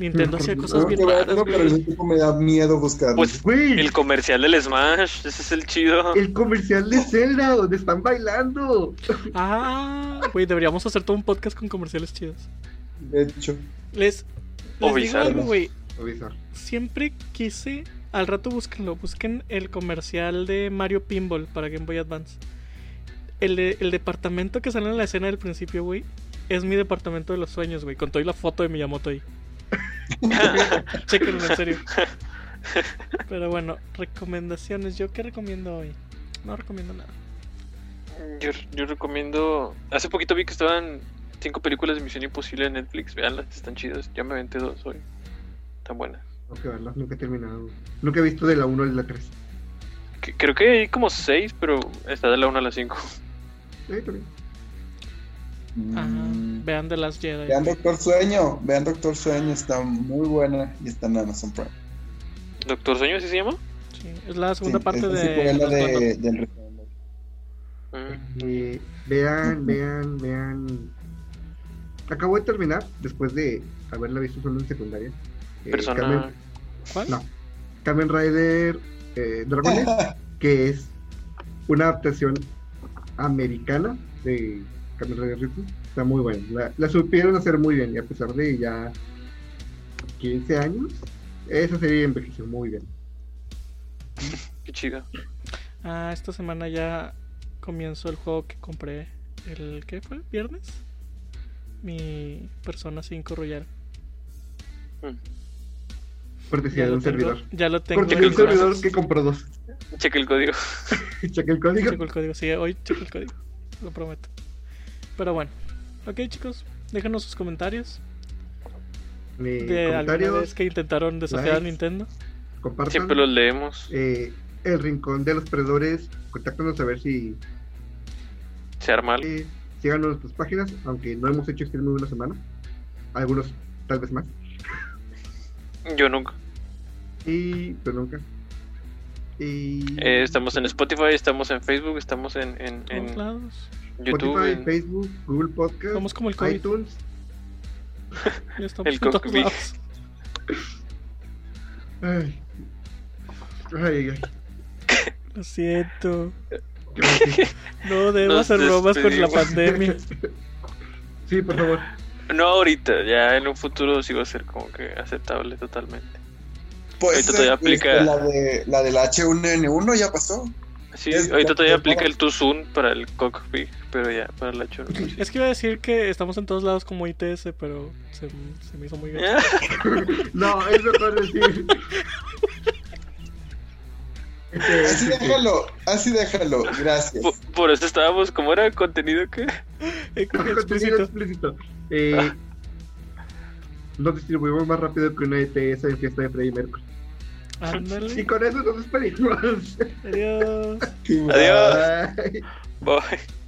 [SPEAKER 3] Nintendo hacía cosas bien raras,
[SPEAKER 4] verlo, pero mismo tiempo me da miedo buscarlo.
[SPEAKER 1] Pues
[SPEAKER 2] Güey,
[SPEAKER 1] el comercial del Smash, ese es el chido.
[SPEAKER 2] el comercial de Zelda donde están bailando.
[SPEAKER 3] Ah, güey, deberíamos hacer todo un podcast con comerciales chidos.
[SPEAKER 4] De hecho,
[SPEAKER 3] Les, les digo algo, güey. Siempre quise. Al rato búsquenlo. Busquen el comercial de Mario Pinball para Game Boy Advance. El, de- el departamento que sale en la escena del principio, güey. Es mi departamento de los sueños, güey. Con toda la foto de Miyamoto ahí. Chequenlo, en serio. Pero bueno, recomendaciones. ¿Yo qué recomiendo hoy? No recomiendo nada.
[SPEAKER 1] Yo, yo recomiendo. Hace poquito vi que estaban cinco películas de Misión Imposible en Netflix. Veanlas, están chidas. Ya me aventé dos hoy. Están buenas.
[SPEAKER 2] Tengo que verla, nunca he terminado. Nunca he visto de la 1 a la 3.
[SPEAKER 1] Que- Creo que hay como seis, pero está de la 1 a la 5.
[SPEAKER 2] Eh, también.
[SPEAKER 3] Ajá.
[SPEAKER 4] mm,
[SPEAKER 3] Vean The Last Jedi.
[SPEAKER 4] vean Doctor Sueño. Vean Doctor Sueño, está muy buena y está en Amazon Prime.
[SPEAKER 1] ¿Doctor Sueño así se llama?
[SPEAKER 3] Sí, es la segunda
[SPEAKER 4] Sí,
[SPEAKER 3] parte
[SPEAKER 4] es la
[SPEAKER 3] de.
[SPEAKER 4] de, del.
[SPEAKER 1] Mm.
[SPEAKER 2] Eh, vean, vean, vean. Acabo de terminar después de haberla visto solo en secundaria. Eh,
[SPEAKER 1] Persona.
[SPEAKER 2] Kamen,
[SPEAKER 3] ¿Cuál?
[SPEAKER 2] No. Kamen Rider eh, Dragones, que es una adaptación americana de Kamen Rider Riku. Está muy buena. La, la supieron hacer muy bien y a pesar de ya 15 años, esa serie envejeció muy bien.
[SPEAKER 1] Qué chido.
[SPEAKER 3] Ah, esta semana ya comienzo el juego que compré. ¿El qué fue? ¿Viernes? Mi Persona 5 Royal.
[SPEAKER 1] Mm.
[SPEAKER 2] Cortesía de un
[SPEAKER 3] tengo-
[SPEAKER 2] servidor.
[SPEAKER 3] Ya lo tengo.
[SPEAKER 2] Porque de un servidor
[SPEAKER 3] brazos.
[SPEAKER 2] que compró dos.
[SPEAKER 1] Cheque el código.
[SPEAKER 2] Checa el código.
[SPEAKER 3] Checo el código. Sí, hoy checo el código. lo prometo. Pero bueno, ok chicos, déjanos sus comentarios de alguna
[SPEAKER 2] comentarios,
[SPEAKER 3] vez que intentaron desafiar a. Nintendo.
[SPEAKER 2] compartan.
[SPEAKER 1] Siempre los leemos.
[SPEAKER 2] Eh, el rincón de los perdedores, contáctanos a ver si
[SPEAKER 1] Se arma algo.
[SPEAKER 2] eh, síganos en nuestras páginas, aunque no hemos hecho stream en una semana. Algunos tal vez más.
[SPEAKER 1] Yo nunca.
[SPEAKER 2] Y pero nunca. Y
[SPEAKER 1] Eh, estamos en Spotify, estamos en Facebook, estamos en, en,
[SPEAKER 3] todos
[SPEAKER 1] en
[SPEAKER 3] lados.
[SPEAKER 1] YouTube.
[SPEAKER 2] Spotify,
[SPEAKER 1] en-
[SPEAKER 2] Facebook, Google Podcast,
[SPEAKER 3] Somos como el COVID.
[SPEAKER 2] iTunes.
[SPEAKER 3] Ya estamos
[SPEAKER 1] El
[SPEAKER 3] lados.
[SPEAKER 2] Ay. Ay, ay,
[SPEAKER 3] Lo siento. No debo
[SPEAKER 1] Nos
[SPEAKER 3] hacer bromas con la pandemia.
[SPEAKER 2] Sí, por favor.
[SPEAKER 1] No ahorita, ya en un futuro sí va a ser como que aceptable totalmente.
[SPEAKER 4] Pues
[SPEAKER 1] Ahorita todavía
[SPEAKER 4] eh,
[SPEAKER 1] aplica-
[SPEAKER 4] la, de, la del H1N1 ya pasó.
[SPEAKER 1] Sí,
[SPEAKER 4] Es-
[SPEAKER 1] ahorita todavía aplica el Tuzun para el cockpit, pero ya para la chorro.
[SPEAKER 3] Es que iba a decir que estamos en todos lados como ITS, pero se, se me hizo muy bien.
[SPEAKER 2] No, es mejor decir.
[SPEAKER 4] Así
[SPEAKER 2] sí, sí.
[SPEAKER 4] déjalo, así déjalo, gracias.
[SPEAKER 1] por, por eso estábamos, ¿cómo era el contenido que?
[SPEAKER 3] Eh,
[SPEAKER 2] Contenido
[SPEAKER 3] explícito.
[SPEAKER 2] explícito. Eh, nos distribuimos más rápido que una ETS en fiesta de Freddy Mercury. Y con eso nos despedimos.
[SPEAKER 3] Adiós.
[SPEAKER 1] Adiós.
[SPEAKER 2] Bye.
[SPEAKER 1] Bye.